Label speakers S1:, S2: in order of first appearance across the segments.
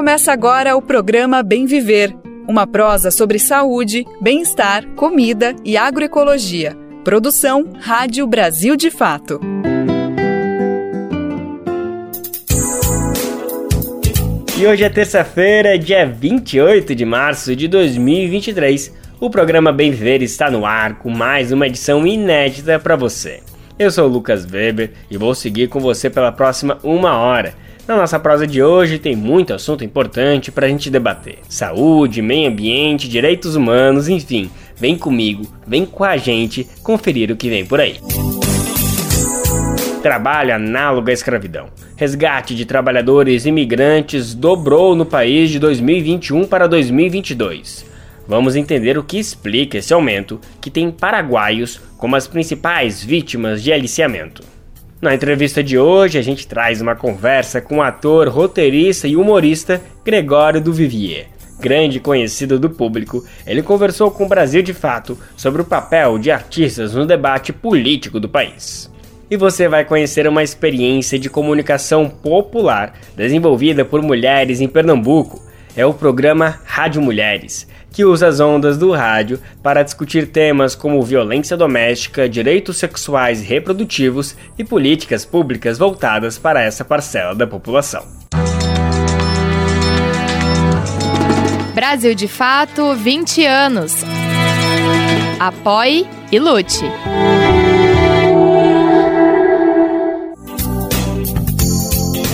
S1: Começa agora o programa Bem Viver, uma prosa sobre saúde, bem-estar, comida e agroecologia. Produção Rádio Brasil de Fato.
S2: E hoje é terça-feira, dia 28 de março de 2023. O programa Bem Viver está no ar com mais uma edição inédita para você. Eu sou o Lucas Weber e vou seguir com você pela próxima uma hora. Na nossa prosa de hoje tem muito assunto importante para a gente debater: saúde, meio ambiente, direitos humanos, enfim. Vem comigo, vem com a gente conferir o que vem por aí. Trabalho análogo à escravidão. Resgate de trabalhadores imigrantes dobrou no país de 2021 para 2022. Vamos entender o que explica esse aumento, que tem paraguaios como as principais vítimas de aliciamento. Na entrevista de hoje, a gente traz uma conversa com o ator, roteirista e humorista Gregório do Vivier. Grande conhecido do público, ele conversou com o Brasil de Fato sobre o papel de artistas no debate político do país. E você vai conhecer uma experiência de comunicação popular desenvolvida por mulheres em Pernambuco. É o programa Rádio Mulheres, que usa as ondas do rádio para discutir temas como violência doméstica, direitos sexuais e reprodutivos e políticas públicas voltadas para essa parcela da população.
S3: Brasil de Fato 20 anos. Apoie e lute.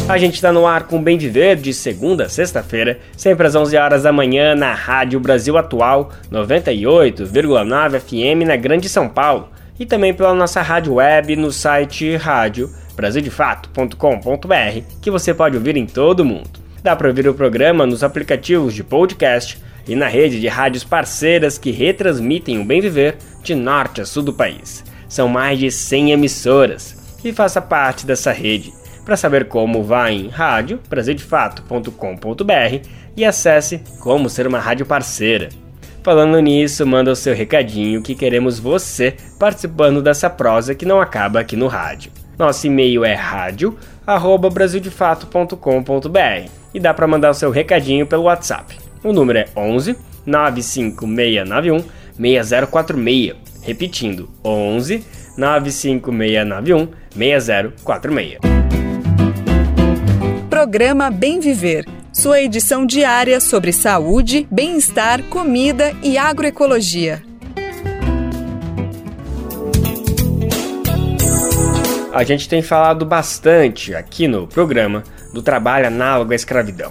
S2: A gente está no ar com Bem Viver de segunda a sexta-feira, sempre às 11 horas da manhã na Rádio Brasil Atual 98,9 FM na Grande São Paulo e também pela nossa rádio web no site rádio brasildefato.com.br que você pode ouvir em todo o mundo. Dá para ouvir o programa nos aplicativos de podcast e na rede de rádios parceiras que retransmitem o Bem Viver de norte a sul do país. São mais de 100 emissoras e faça parte dessa rede. Para saber como, vá em rádio brasildefato.com.br e acesse como ser uma rádio parceira. Falando nisso, manda o seu recadinho que queremos você participando dessa prosa que não acaba aqui no rádio. Nosso e-mail é rádio@brasildefato.com.br e dá para mandar o seu recadinho pelo WhatsApp. O número é 11 95691 6046. Repetindo, 11 95691 6046.
S1: Programa Bem Viver, sua edição diária sobre saúde, bem-estar, comida e agroecologia.
S2: A gente tem falado bastante aqui no programa do trabalho análogo à escravidão.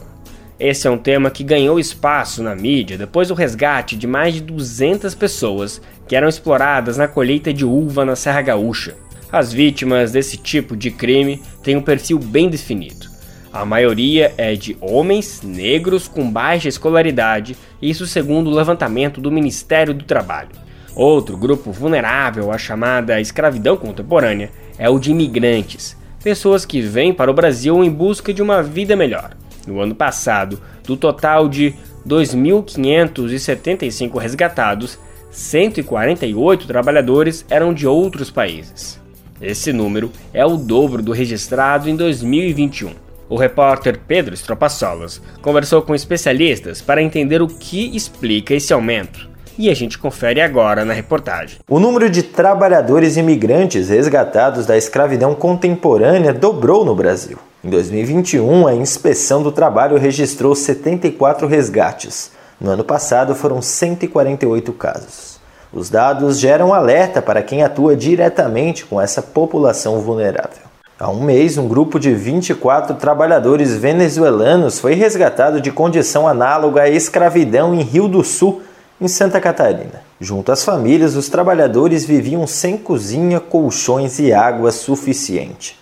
S2: Esse é um tema que ganhou espaço na mídia depois do resgate de mais de 200 pessoas que eram exploradas na colheita de uva na Serra Gaúcha. As vítimas desse tipo de crime têm um perfil bem definido a maioria é de homens negros com baixa escolaridade, isso segundo o levantamento do Ministério do Trabalho. Outro grupo vulnerável à chamada escravidão contemporânea é o de imigrantes, pessoas que vêm para o Brasil em busca de uma vida melhor. No ano passado, do total de 2.575 resgatados, 148 trabalhadores eram de outros países. Esse número é o dobro do registrado em 2021. O repórter Pedro Estropaçolas conversou com especialistas para entender o que explica esse aumento. E a gente confere agora na reportagem.
S4: O número de trabalhadores imigrantes resgatados da escravidão contemporânea dobrou no Brasil. Em 2021, a Inspeção do Trabalho registrou 74 resgates. No ano passado, foram 148 casos. Os dados geram alerta para quem atua diretamente com essa população vulnerável. Há um mês, um grupo de 24 trabalhadores venezuelanos foi resgatado de condição análoga à escravidão em Rio do Sul, em Santa Catarina. Junto às famílias, os trabalhadores viviam sem cozinha, colchões e água suficiente.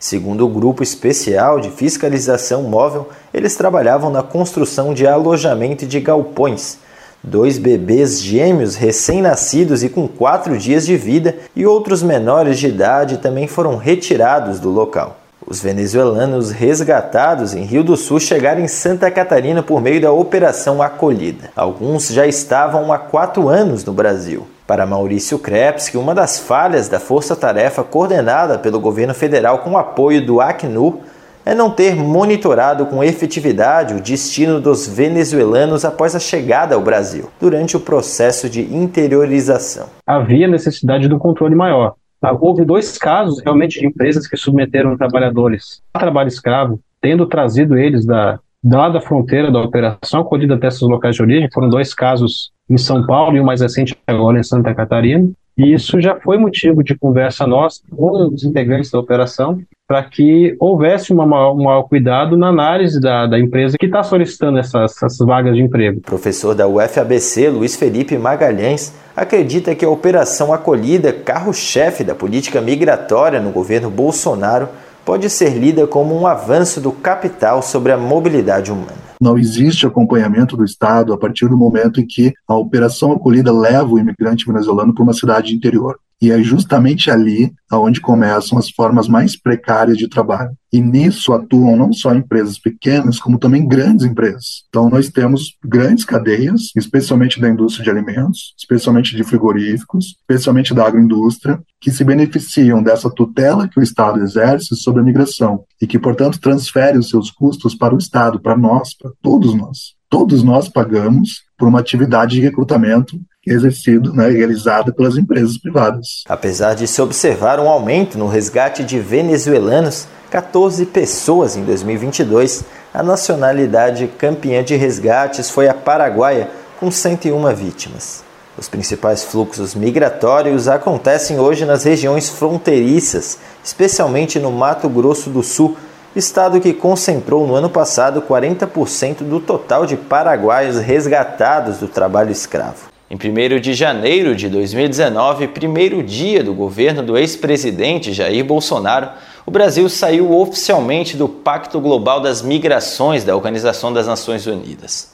S4: Segundo o grupo especial de fiscalização móvel, eles trabalhavam na construção de alojamento de galpões dois bebês gêmeos recém-nascidos e com quatro dias de vida e outros menores de idade também foram retirados do local. Os venezuelanos resgatados em Rio do Sul chegaram em Santa Catarina por meio da Operação Acolhida. Alguns já estavam há quatro anos no Brasil. Para Maurício Krepski, uma das falhas da força-tarefa coordenada pelo governo federal com apoio do Acnur é não ter monitorado com efetividade o destino dos venezuelanos após a chegada ao Brasil, durante o processo de interiorização.
S5: Havia necessidade de um controle maior. Tá, houve dois casos realmente de empresas que submeteram trabalhadores a trabalho escravo, tendo trazido eles da, lá da fronteira da operação, acolhida até esses locais de origem. Foram dois casos em São Paulo e o mais recente agora em Santa Catarina. E isso já foi motivo de conversa nossa com os integrantes da operação para que houvesse uma, um maior cuidado na análise da, da empresa que está solicitando essas, essas vagas de emprego.
S4: Professor da UFABC, Luiz Felipe Magalhães, acredita que a operação acolhida, carro-chefe da política migratória no governo Bolsonaro, pode ser lida como um avanço do capital sobre a mobilidade humana.
S6: Não existe acompanhamento do Estado a partir do momento em que a operação acolhida leva o imigrante venezuelano para uma cidade interior. E é justamente ali aonde começam as formas mais precárias de trabalho. E nisso atuam não só empresas pequenas, como também grandes empresas. Então nós temos grandes cadeias, especialmente da indústria de alimentos, especialmente de frigoríficos, especialmente da agroindústria, que se beneficiam dessa tutela que o Estado exerce sobre a migração e que, portanto, transfere os seus custos para o Estado, para nós, para todos nós. Todos nós pagamos por uma atividade de recrutamento exercido, né, realizada pelas empresas privadas.
S4: Apesar de se observar um aumento no resgate de venezuelanos, 14 pessoas em 2022, a nacionalidade campeã de resgates foi a paraguaia, com 101 vítimas. Os principais fluxos migratórios acontecem hoje nas regiões fronteiriças, especialmente no Mato Grosso do Sul, estado que concentrou no ano passado 40% do total de paraguaios resgatados do trabalho escravo. Em 1 de janeiro de 2019, primeiro dia do governo do ex-presidente Jair Bolsonaro, o Brasil saiu oficialmente do Pacto Global das Migrações da Organização das Nações Unidas.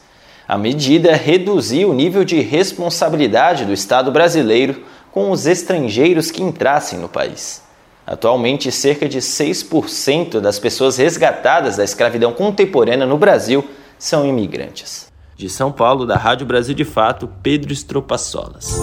S4: A medida reduziu o nível de responsabilidade do Estado brasileiro com os estrangeiros que entrassem no país. Atualmente, cerca de 6% das pessoas resgatadas da escravidão contemporânea no Brasil são imigrantes. De São Paulo, da Rádio Brasil de Fato, Pedro Estropaçolas.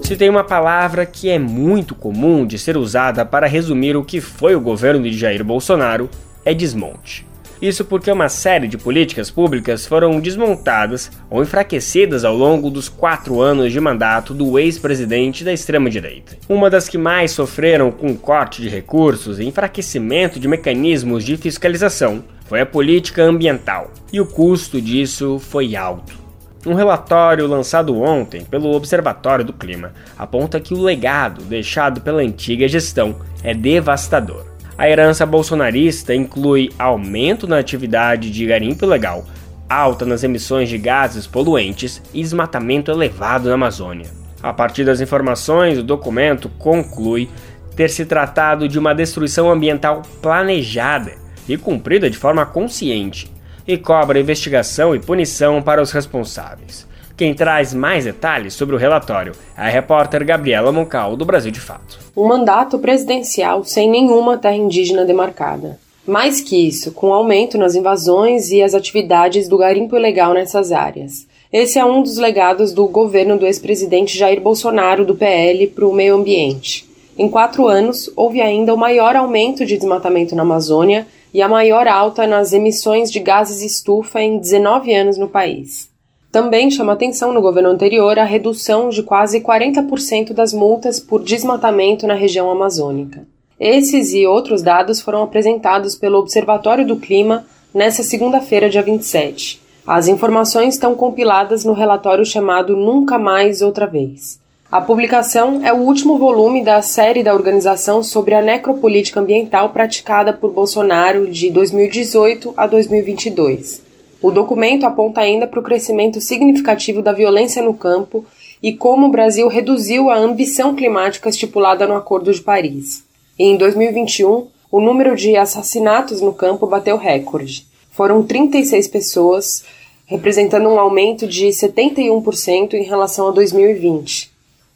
S2: Se tem uma palavra que é muito comum de ser usada para resumir o que foi o governo de Jair Bolsonaro, é desmonte. Isso porque uma série de políticas públicas foram desmontadas ou enfraquecidas ao longo dos quatro anos de mandato do ex-presidente da extrema-direita. Uma das que mais sofreram com corte de recursos e enfraquecimento de mecanismos de fiscalização foi a política ambiental, e o custo disso foi alto. Um relatório lançado ontem pelo Observatório do Clima aponta que o legado deixado pela antiga gestão é devastador. A herança bolsonarista inclui aumento na atividade de garimpo ilegal, alta nas emissões de gases poluentes e desmatamento elevado na Amazônia. A partir das informações, o documento conclui ter se tratado de uma destruição ambiental planejada e cumprida de forma consciente, e cobra investigação e punição para os responsáveis. Quem traz mais detalhes sobre o relatório é a repórter Gabriela Moncal, do Brasil de Fato.
S7: Um mandato presidencial sem nenhuma terra indígena demarcada. Mais que isso, com aumento nas invasões e as atividades do garimpo ilegal nessas áreas. Esse é um dos legados do governo do ex-presidente Jair Bolsonaro, do PL, para o meio ambiente. Em quatro anos, houve ainda o maior aumento de desmatamento na Amazônia e a maior alta nas emissões de gases estufa em 19 anos no país. Também chama atenção no governo anterior a redução de quase 40% das multas por desmatamento na região amazônica. Esses e outros dados foram apresentados pelo Observatório do Clima nesta segunda-feira, dia 27. As informações estão compiladas no relatório chamado Nunca Mais Outra Vez. A publicação é o último volume da série da organização sobre a necropolítica ambiental praticada por Bolsonaro de 2018 a 2022. O documento aponta ainda para o crescimento significativo da violência no campo e como o Brasil reduziu a ambição climática estipulada no Acordo de Paris. Em 2021, o número de assassinatos no campo bateu recorde. Foram 36 pessoas, representando um aumento de 71% em relação a 2020.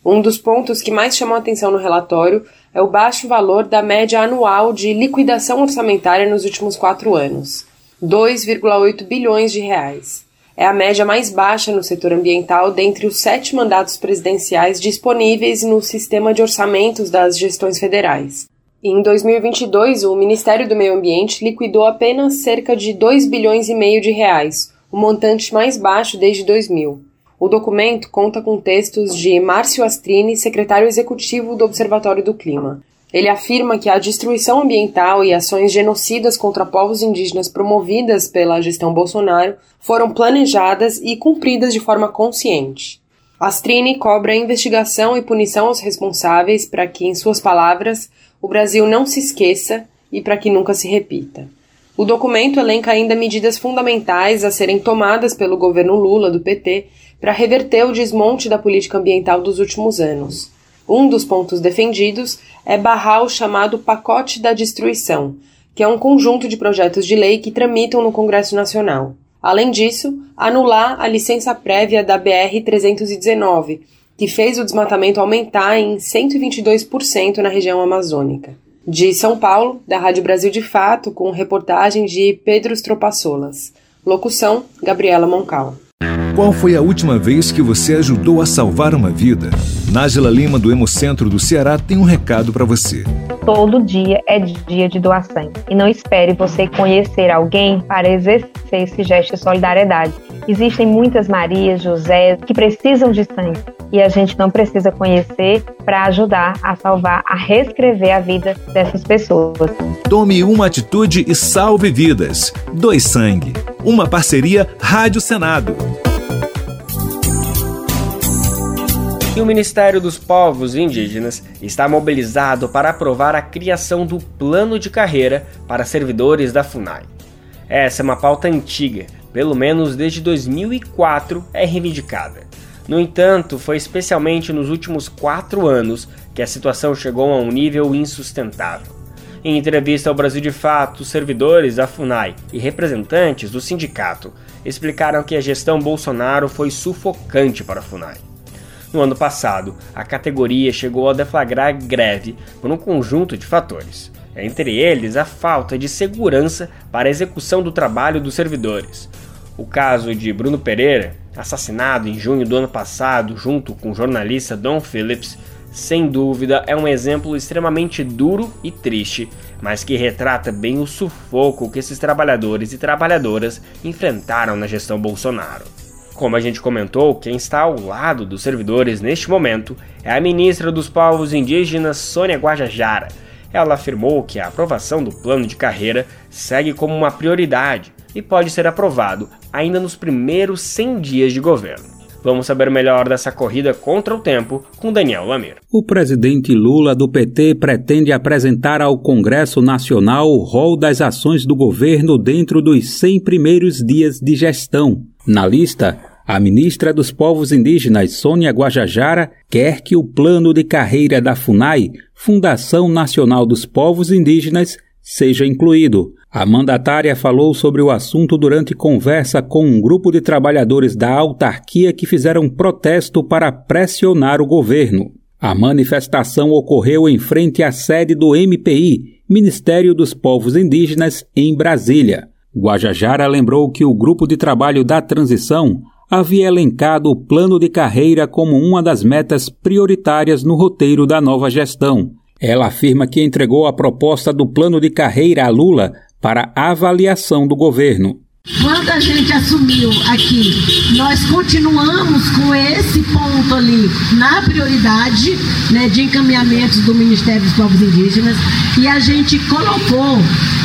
S7: Um dos pontos que mais chamou atenção no relatório é o baixo valor da média anual de liquidação orçamentária nos últimos quatro anos, 2,8 bilhões de reais. É a média mais baixa no setor ambiental dentre os sete mandatos presidenciais disponíveis no sistema de orçamentos das gestões federais. Em 2022, o Ministério do Meio Ambiente liquidou apenas cerca de 2 bilhões e meio de reais, o montante mais baixo desde 2000. O documento conta com textos de Márcio Astrini, secretário executivo do Observatório do Clima. Ele afirma que a destruição ambiental e ações genocidas contra povos indígenas promovidas pela gestão Bolsonaro foram planejadas e cumpridas de forma consciente. Astrini cobra investigação e punição aos responsáveis para que, em suas palavras, o Brasil não se esqueça e para que nunca se repita. O documento elenca ainda medidas fundamentais a serem tomadas pelo governo Lula do PT para reverter o desmonte da política ambiental dos últimos anos. Um dos pontos defendidos é barrar o chamado Pacote da Destruição, que é um conjunto de projetos de lei que tramitam no Congresso Nacional. Além disso, anular a licença prévia da BR-319, que fez o desmatamento aumentar em 122% na região amazônica. De São Paulo, da Rádio Brasil de Fato, com reportagem de Pedro Stropaçolas. Locução: Gabriela Moncal.
S8: Qual foi a última vez que você ajudou a salvar uma vida? Nájila Lima, do Hemocentro do Ceará, tem um recado para você.
S9: Todo dia é dia de doação. E não espere você conhecer alguém para exercer esse gesto de solidariedade. Existem muitas Marias, José, que precisam de sangue. E a gente não precisa conhecer para ajudar a salvar, a reescrever a vida dessas pessoas.
S8: Tome uma atitude e salve vidas. Dois Sangue. Uma parceria Rádio Senado.
S2: E o Ministério dos Povos Indígenas está mobilizado para aprovar a criação do plano de carreira para servidores da FUNAI. Essa é uma pauta antiga, pelo menos desde 2004 é reivindicada. No entanto, foi especialmente nos últimos quatro anos que a situação chegou a um nível insustentável. Em entrevista ao Brasil de Fato, servidores da FUNAI e representantes do sindicato explicaram que a gestão Bolsonaro foi sufocante para a FUNAI. No ano passado, a categoria chegou a deflagrar greve por um conjunto de fatores, entre eles a falta de segurança para a execução do trabalho dos servidores. O caso de Bruno Pereira, assassinado em junho do ano passado junto com o jornalista Don Phillips, sem dúvida é um exemplo extremamente duro e triste, mas que retrata bem o sufoco que esses trabalhadores e trabalhadoras enfrentaram na gestão Bolsonaro. Como a gente comentou, quem está ao lado dos servidores neste momento é a ministra dos Povos Indígenas Sônia Guajajara. Ela afirmou que a aprovação do plano de carreira segue como uma prioridade e pode ser aprovado ainda nos primeiros 100 dias de governo. Vamos saber melhor dessa corrida contra o tempo com Daniel Lamir.
S10: O presidente Lula do PT pretende apresentar ao Congresso Nacional o rol das ações do governo dentro dos 100 primeiros dias de gestão. Na lista, a ministra dos Povos Indígenas, Sônia Guajajara, quer que o plano de carreira da FUNAI, Fundação Nacional dos Povos Indígenas, seja incluído. A mandatária falou sobre o assunto durante conversa com um grupo de trabalhadores da autarquia que fizeram protesto para pressionar o governo. A manifestação ocorreu em frente à sede do MPI, Ministério dos Povos Indígenas, em Brasília. Guajajara lembrou que o grupo de trabalho da transição havia elencado o plano de carreira como uma das metas prioritárias no roteiro da nova gestão. Ela afirma que entregou a proposta do plano de carreira a Lula para avaliação do governo.
S11: Quando a gente assumiu aqui, nós continuamos com esse ponto ali na prioridade né, de encaminhamentos do Ministério dos Povos Indígenas e a gente colocou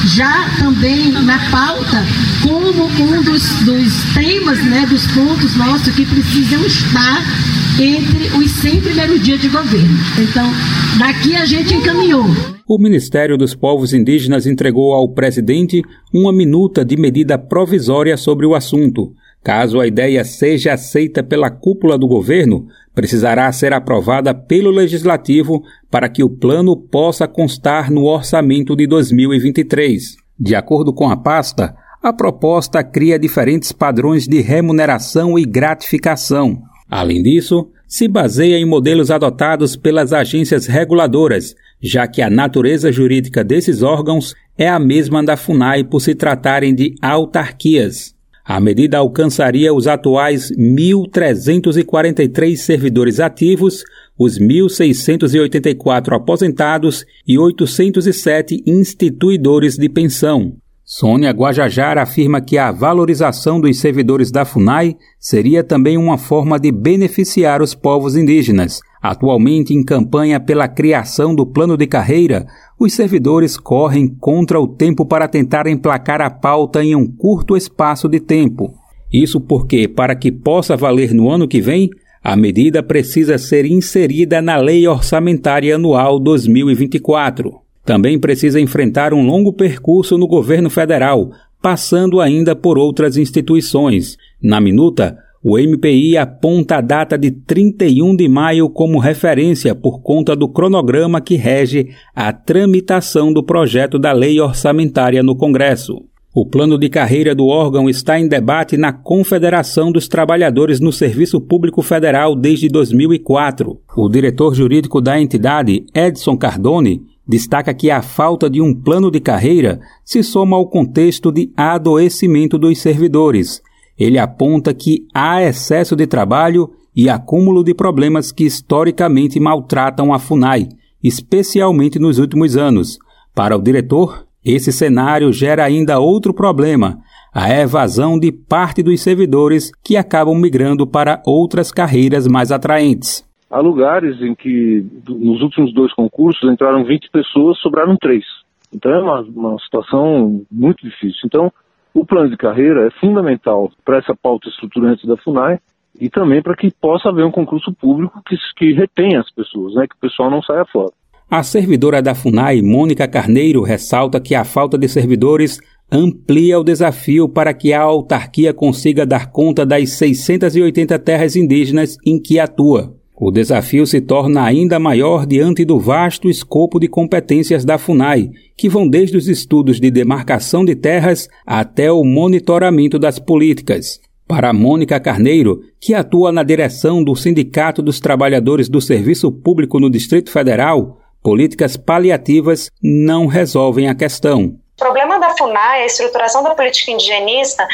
S11: já também na pauta como um dos, dos temas, né, dos pontos nossos que precisam estar entre os 100 primeiros dias de governo. Então, daqui a gente encaminhou.
S10: O Ministério dos Povos Indígenas entregou ao presidente uma minuta de medida provisória sobre o assunto. Caso a ideia seja aceita pela cúpula do governo, precisará ser aprovada pelo Legislativo para que o plano possa constar no orçamento de 2023. De acordo com a pasta, a proposta cria diferentes padrões de remuneração e gratificação. Além disso, se baseia em modelos adotados pelas agências reguladoras, já que a natureza jurídica desses órgãos é a mesma da FUNAI por se tratarem de autarquias. A medida alcançaria os atuais 1.343 servidores ativos, os 1.684 aposentados e 807 instituidores de pensão. Sônia Guajajara afirma que a valorização dos servidores da FUNAI seria também uma forma de beneficiar os povos indígenas. Atualmente em campanha pela criação do plano de carreira, os servidores correm contra o tempo para tentar emplacar a pauta em um curto espaço de tempo. Isso porque, para que possa valer no ano que vem, a medida precisa ser inserida na Lei Orçamentária Anual 2024. Também precisa enfrentar um longo percurso no governo federal, passando ainda por outras instituições. Na minuta, o MPI aponta a data de 31 de maio como referência por conta do cronograma que rege a tramitação do projeto da lei orçamentária no Congresso. O plano de carreira do órgão está em debate na Confederação dos Trabalhadores no Serviço Público Federal desde 2004. O diretor jurídico da entidade, Edson Cardone, destaca que a falta de um plano de carreira se soma ao contexto de adoecimento dos servidores ele aponta que há excesso de trabalho e acúmulo de problemas que historicamente maltratam a FUNAI, especialmente nos últimos anos. Para o diretor, esse cenário gera ainda outro problema, a evasão de parte dos servidores que acabam migrando para outras carreiras mais atraentes.
S12: Há lugares em que, nos últimos dois concursos, entraram 20 pessoas, sobraram três. Então é uma, uma situação muito difícil. Então, o plano de carreira é fundamental para essa pauta estruturante da FUNAI e também para que possa haver um concurso público que, que retenha as pessoas, né, que o pessoal não saia fora.
S10: A servidora da FUNAI, Mônica Carneiro, ressalta que a falta de servidores amplia o desafio para que a autarquia consiga dar conta das 680 terras indígenas em que atua. O desafio se torna ainda maior diante do vasto escopo de competências da FUNAI, que vão desde os estudos de demarcação de terras até o monitoramento das políticas. Para Mônica Carneiro, que atua na direção do Sindicato dos Trabalhadores do Serviço Público no Distrito Federal, políticas paliativas não resolvem a questão.
S13: O problema da FUNAI, a estruturação da política indigenista,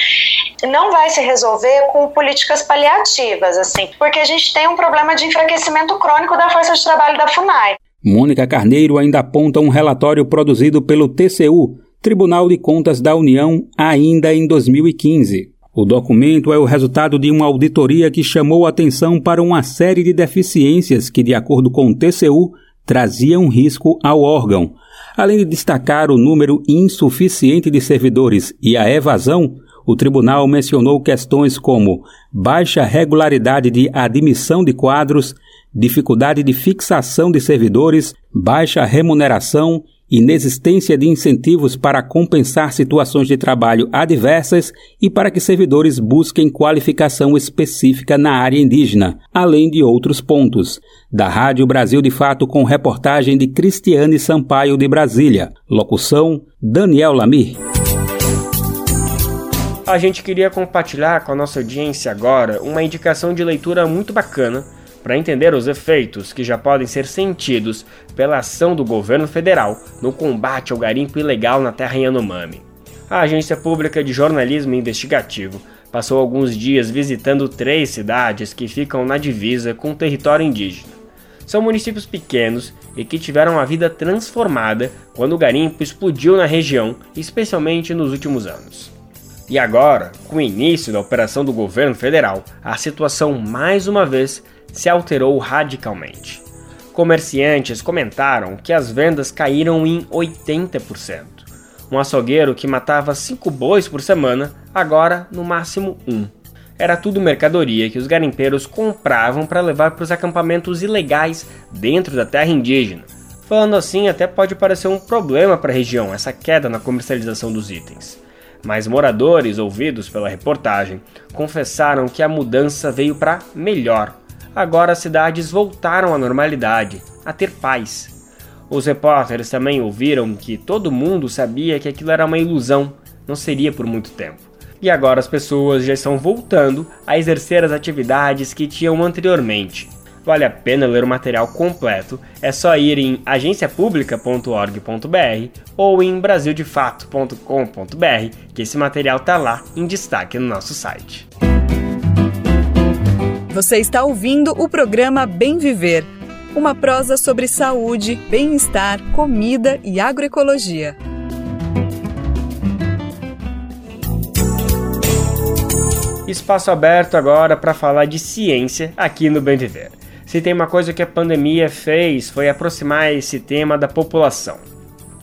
S13: não vai se resolver com políticas paliativas, assim, porque a gente tem um problema de enfraquecimento crônico da força de trabalho da FUNAI.
S10: Mônica Carneiro ainda aponta um relatório produzido pelo TCU, Tribunal de Contas da União, ainda em 2015. O documento é o resultado de uma auditoria que chamou atenção para uma série de deficiências que, de acordo com o TCU, traziam risco ao órgão, Além de destacar o número insuficiente de servidores e a evasão, o tribunal mencionou questões como baixa regularidade de admissão de quadros, dificuldade de fixação de servidores, baixa remuneração inexistência de incentivos para compensar situações de trabalho adversas e para que servidores busquem qualificação específica na área indígena, além de outros pontos. Da Rádio Brasil de Fato com reportagem de Cristiane Sampaio de Brasília. Locução: Daniel Lamir.
S2: A gente queria compartilhar com a nossa audiência agora uma indicação de leitura muito bacana para entender os efeitos que já podem ser sentidos pela ação do governo federal no combate ao garimpo ilegal na terra Yanomami. A Agência Pública de Jornalismo Investigativo passou alguns dias visitando três cidades que ficam na divisa com o território indígena. São municípios pequenos e que tiveram a vida transformada quando o garimpo explodiu na região, especialmente nos últimos anos. E agora, com o início da operação do governo federal, a situação mais uma vez se alterou radicalmente. Comerciantes comentaram que as vendas caíram em 80%. Um açougueiro que matava 5 bois por semana, agora no máximo um. Era tudo mercadoria que os garimpeiros compravam para levar para os acampamentos ilegais dentro da terra indígena. Falando assim, até pode parecer um problema para a região essa queda na comercialização dos itens. Mas moradores ouvidos pela reportagem confessaram que a mudança veio para melhor agora as cidades voltaram à normalidade, a ter paz. Os repórteres também ouviram que todo mundo sabia que aquilo era uma ilusão, não seria por muito tempo. E agora as pessoas já estão voltando a exercer as atividades que tinham anteriormente. Vale a pena ler o material completo, é só ir em agenciapublica.org.br ou em brasildefato.com.br, que esse material está lá em destaque no nosso site.
S1: Você está ouvindo o programa Bem Viver, uma prosa sobre saúde, bem-estar, comida e agroecologia.
S2: Espaço aberto agora para falar de ciência aqui no Bem Viver. Se tem uma coisa que a pandemia fez foi aproximar esse tema da população.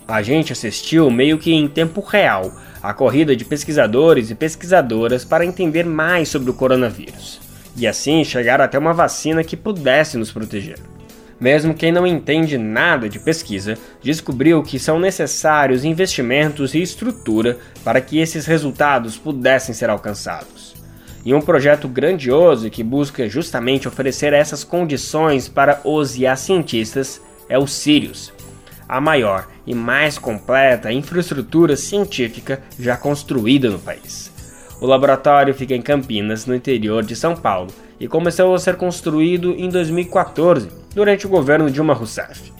S2: A gente assistiu meio que em tempo real a corrida de pesquisadores e pesquisadoras para entender mais sobre o coronavírus e assim chegar até uma vacina que pudesse nos proteger. Mesmo quem não entende nada de pesquisa descobriu que são necessários investimentos e estrutura para que esses resultados pudessem ser alcançados e um projeto grandioso que busca justamente oferecer essas condições para os as cientistas é o Sirius, a maior e mais completa infraestrutura científica já construída no país. O laboratório fica em Campinas, no interior de São Paulo, e começou a ser construído em 2014, durante o governo Dilma Rousseff.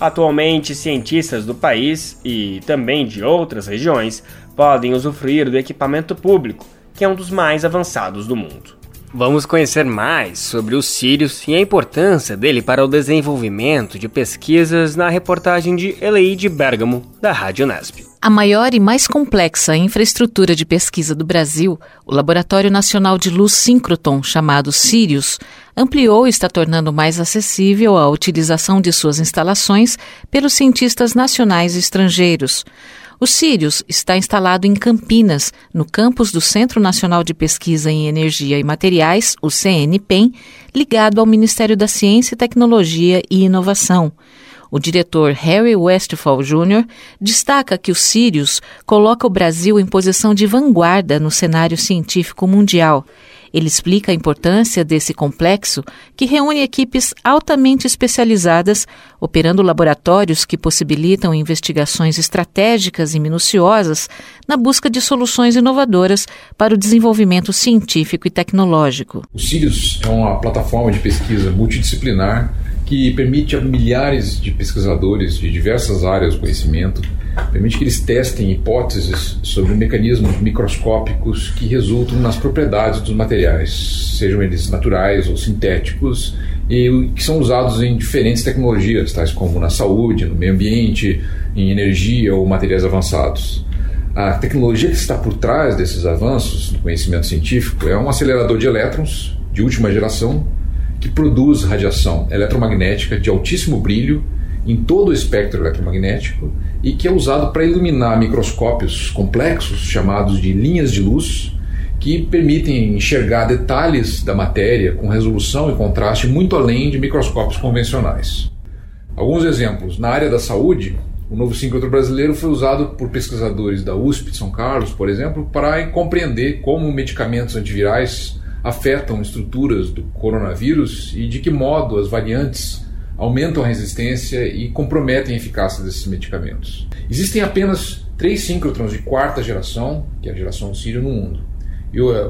S2: Atualmente, cientistas do país e também de outras regiões podem usufruir do equipamento público que é um dos mais avançados do mundo. Vamos conhecer mais sobre o Sirius e a importância dele para o desenvolvimento de pesquisas na reportagem de Eleide Bergamo, da Rádio Nesp.
S3: A maior e mais complexa infraestrutura de pesquisa do Brasil, o Laboratório Nacional de Luz Síncroton, chamado Sirius, ampliou e está tornando mais acessível a utilização de suas instalações pelos cientistas nacionais e estrangeiros. O Sirius está instalado em Campinas, no campus do Centro Nacional de Pesquisa em Energia e Materiais, o CNPEM, ligado ao Ministério da Ciência, Tecnologia e Inovação. O diretor Harry Westphal Jr. destaca que o Sirius coloca o Brasil em posição de vanguarda no cenário científico mundial ele explica a importância desse complexo que reúne equipes altamente especializadas, operando laboratórios que possibilitam investigações estratégicas e minuciosas na busca de soluções inovadoras para o desenvolvimento científico e tecnológico.
S14: O Sirius é uma plataforma de pesquisa multidisciplinar que permite a milhares de pesquisadores de diversas áreas do conhecimento, permite que eles testem hipóteses sobre mecanismos microscópicos que resultam nas propriedades dos materiais, sejam eles naturais ou sintéticos, e que são usados em diferentes tecnologias, tais como na saúde, no meio ambiente, em energia ou materiais avançados. A tecnologia que está por trás desses avanços do conhecimento científico é um acelerador de elétrons de última geração que produz radiação eletromagnética de altíssimo brilho em todo o espectro eletromagnético e que é usado para iluminar microscópios complexos chamados de linhas de luz que permitem enxergar detalhes da matéria com resolução e contraste muito além de microscópios convencionais. Alguns exemplos: na área da saúde, o novo síncrotron brasileiro foi usado por pesquisadores da USP de São Carlos, por exemplo, para compreender como medicamentos antivirais afetam estruturas do coronavírus e de que modo as variantes aumentam a resistência e comprometem a eficácia desses medicamentos. Existem apenas três síncrotrons de quarta geração, que é a geração Sírio, no mundo.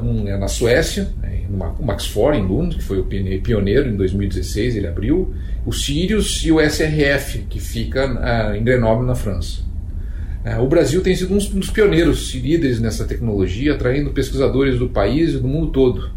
S14: Um é na Suécia, né, no Max IV, em Lund, que foi o pioneiro em 2016, ele abriu, o Sirius e o SRF, que fica uh, em Grenoble, na França. Uh, o Brasil tem sido um dos pioneiros e líderes nessa tecnologia, atraindo pesquisadores do país e do mundo todo.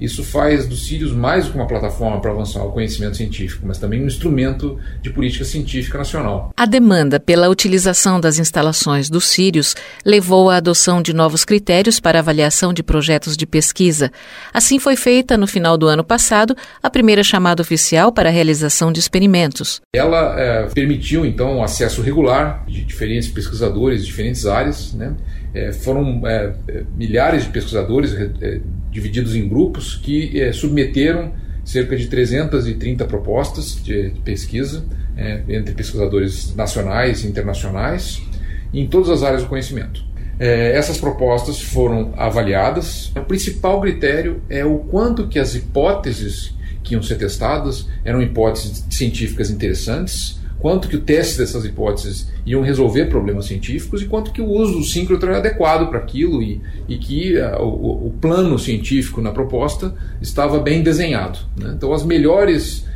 S14: Isso faz dos Sirius mais do que uma plataforma para avançar o conhecimento científico, mas também um instrumento de política científica nacional.
S3: A demanda pela utilização das instalações dos Sirius levou à adoção de novos critérios para avaliação de projetos de pesquisa. Assim foi feita, no final do ano passado, a primeira chamada oficial para a realização de experimentos.
S14: Ela é, permitiu, então, o acesso regular de diferentes pesquisadores de diferentes áreas, né? É, foram é, milhares de pesquisadores divididos em grupos que é, submeteram cerca de 330 propostas de, pesquisa é, entre pesquisadores nacionais e internacionais em todas as áreas do conhecimento. É, essas propostas foram avaliadas. O principal critério é o quanto que as hipóteses que iam ser testadas eram hipóteses científicas interessantes quanto que o teste dessas hipóteses iam resolver problemas científicos e quanto que o uso do síncrotron é adequado para aquilo e, e que uh, o, o, plano científico na proposta estava bem desenhado. Né? Então, as melhores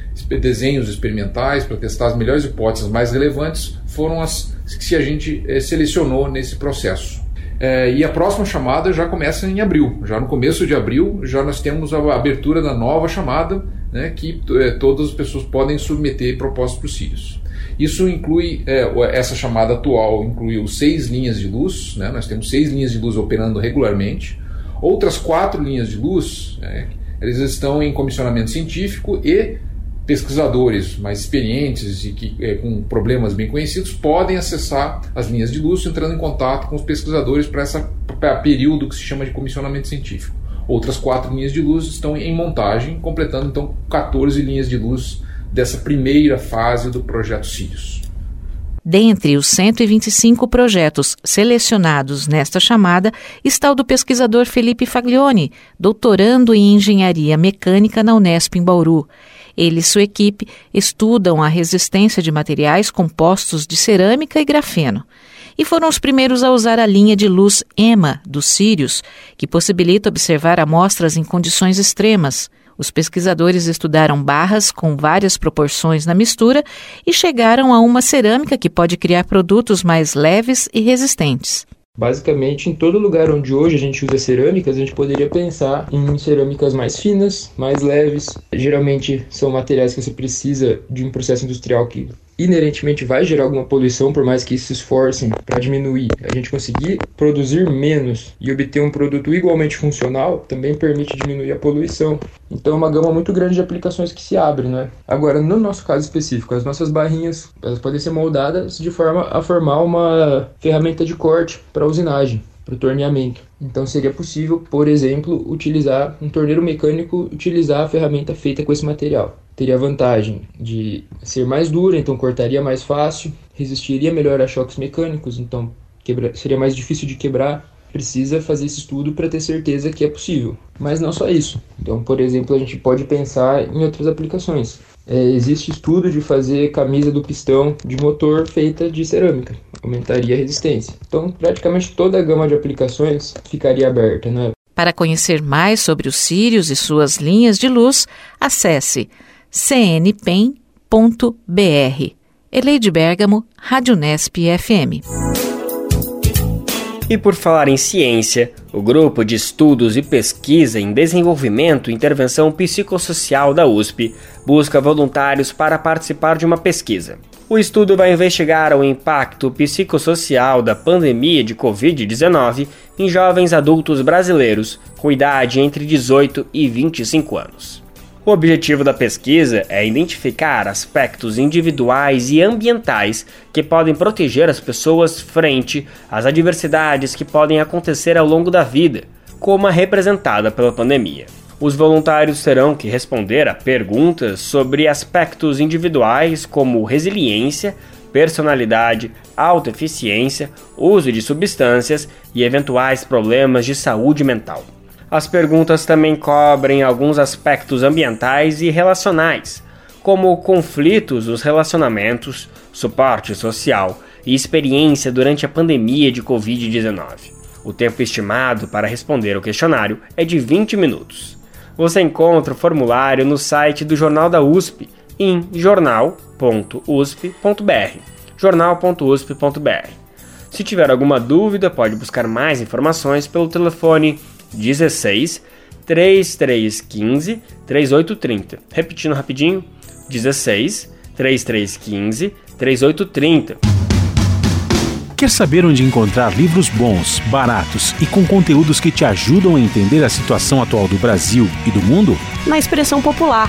S14: desenhos experimentais para testar as melhores hipóteses mais relevantes foram as que a gente eh, selecionou nesse processo. É, e a próxima chamada já começa em abril. Já no começo de abril, já nós temos a abertura da nova chamada, né, que é, todas as pessoas podem submeter propostas para os CIRIOS. Isso inclui, é, essa chamada atual incluiu seis linhas de luz, né, nós temos seis linhas de luz operando regularmente. Outras quatro linhas de luz, é, estão em comissionamento científico e pesquisadores mais experientes e que, é, com problemas bem conhecidos podem acessar as linhas de luz entrando em contato com os pesquisadores para esse período que se chama de comissionamento científico. Outras quatro linhas de luz estão em montagem, completando então 14 linhas de luz dessa primeira fase do projeto Sirius.
S3: Dentre os 125 projetos selecionados nesta chamada está o do pesquisador Felipe Faglione, doutorando em engenharia mecânica na Unesp em Bauru. Ele e sua equipe estudam a resistência de materiais compostos de cerâmica e grafeno. E foram os primeiros a usar a linha de luz EMA dos Sirius, que possibilita observar amostras em condições extremas. Os pesquisadores estudaram barras com várias proporções na mistura e chegaram a uma cerâmica que pode criar produtos mais leves e resistentes.
S15: Basicamente, em todo lugar onde hoje a gente usa cerâmicas, a gente poderia pensar em cerâmicas mais finas, mais leves. Geralmente são materiais que você precisa de um processo industrial que inerentemente vai gerar alguma poluição, por mais que se esforcem para diminuir. A gente conseguir produzir menos e obter um produto igualmente funcional também permite diminuir a poluição. Então é uma gama muito grande de aplicações que se abre, né? Agora, no nosso caso específico, as nossas barrinhas elas podem ser moldadas de forma a formar uma ferramenta de corte para usinagem para o torneamento. Então seria possível, por exemplo, utilizar um torneiro mecânico utilizar a ferramenta feita com esse material teria a vantagem de ser mais dura, então cortaria mais fácil, resistiria melhor a choques mecânicos, então quebra, seria mais difícil de quebrar. Precisa fazer esse estudo para ter certeza que é possível. Mas não só isso. Então, por exemplo, a gente pode pensar em outras aplicações. É, existe estudo de fazer camisa do pistão de motor feita de cerâmica, aumentaria a resistência. Então, praticamente toda a gama de aplicações ficaria aberta. Né?
S3: Para conhecer mais sobre os Sirius e suas linhas de luz, acesse cnpen.br. Eleide Bergamo, Rádio Nesp FM.
S2: E por falar em ciência, o Grupo de Estudos e Pesquisa em Desenvolvimento e Intervenção Psicossocial da USP busca voluntários para participar de uma pesquisa. O estudo vai investigar o impacto psicossocial da pandemia de Covid-19 em jovens adultos brasileiros com idade entre 18 e 25 anos. O objetivo da pesquisa é identificar aspectos individuais e ambientais que podem proteger as pessoas frente às adversidades que podem acontecer ao longo da vida, como a representada pela pandemia. Os voluntários terão que responder a perguntas sobre aspectos individuais como resiliência, personalidade, autoeficiência, uso de substâncias e eventuais problemas de saúde mental. As perguntas também cobrem alguns aspectos ambientais e relacionais, como conflitos nos relacionamentos, suporte social e experiência durante a pandemia de Covid-19. O tempo estimado para responder o questionário é de 20 minutos. Você encontra o formulário no site do Jornal da USP em jornal.usp.br. jornal.usp.br. Se tiver alguma dúvida, pode buscar mais informações pelo telefone 16 3315 3830. Repetindo rapidinho: 16 3315 3830.
S16: Quer saber onde encontrar livros bons, baratos e com conteúdos que te ajudam a entender a situação atual do Brasil e do mundo?
S17: Na Expressão Popular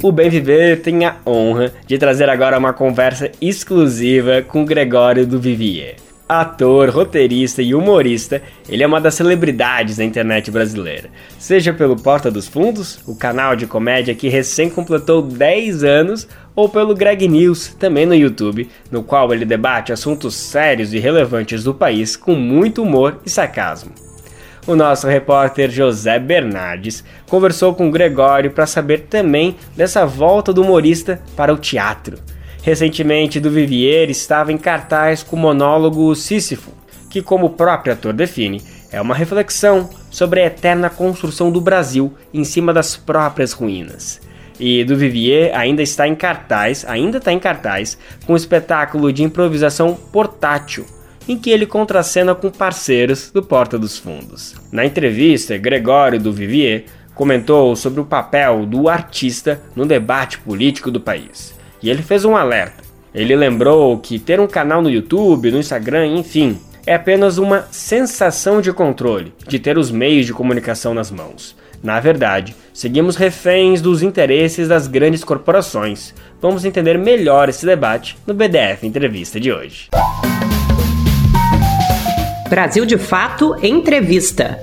S2: O Bem Viver tem a honra de trazer agora uma conversa exclusiva com Gregório do Vivier. Ator, roteirista e humorista, ele é uma das celebridades da internet brasileira. Seja pelo Porta dos Fundos, o canal de comédia que recém completou 10 anos, ou pelo Greg News, também no YouTube, no qual ele debate assuntos sérios e relevantes do país com muito humor e sarcasmo. O nosso repórter José Bernardes conversou com Gregório para saber também dessa volta do humorista para o teatro. Recentemente, do Vivier estava em cartaz com o monólogo Sísifo, que, como o próprio ator define, é uma reflexão sobre a eterna construção do Brasil em cima das próprias ruínas. E do Vivier ainda está em cartaz, ainda está em cartaz, com um espetáculo de improvisação portátil, em que ele contracena com parceiros do Porta dos Fundos. Na entrevista, Gregório do Vivier comentou sobre o papel do artista no debate político do país. E ele fez um alerta. Ele lembrou que ter um canal no YouTube, no Instagram, enfim, é apenas uma sensação de controle, de ter os meios de comunicação nas mãos. Na verdade, seguimos reféns dos interesses das grandes corporações. Vamos entender melhor esse debate no BDF Entrevista de hoje.
S17: Brasil de Fato Entrevista.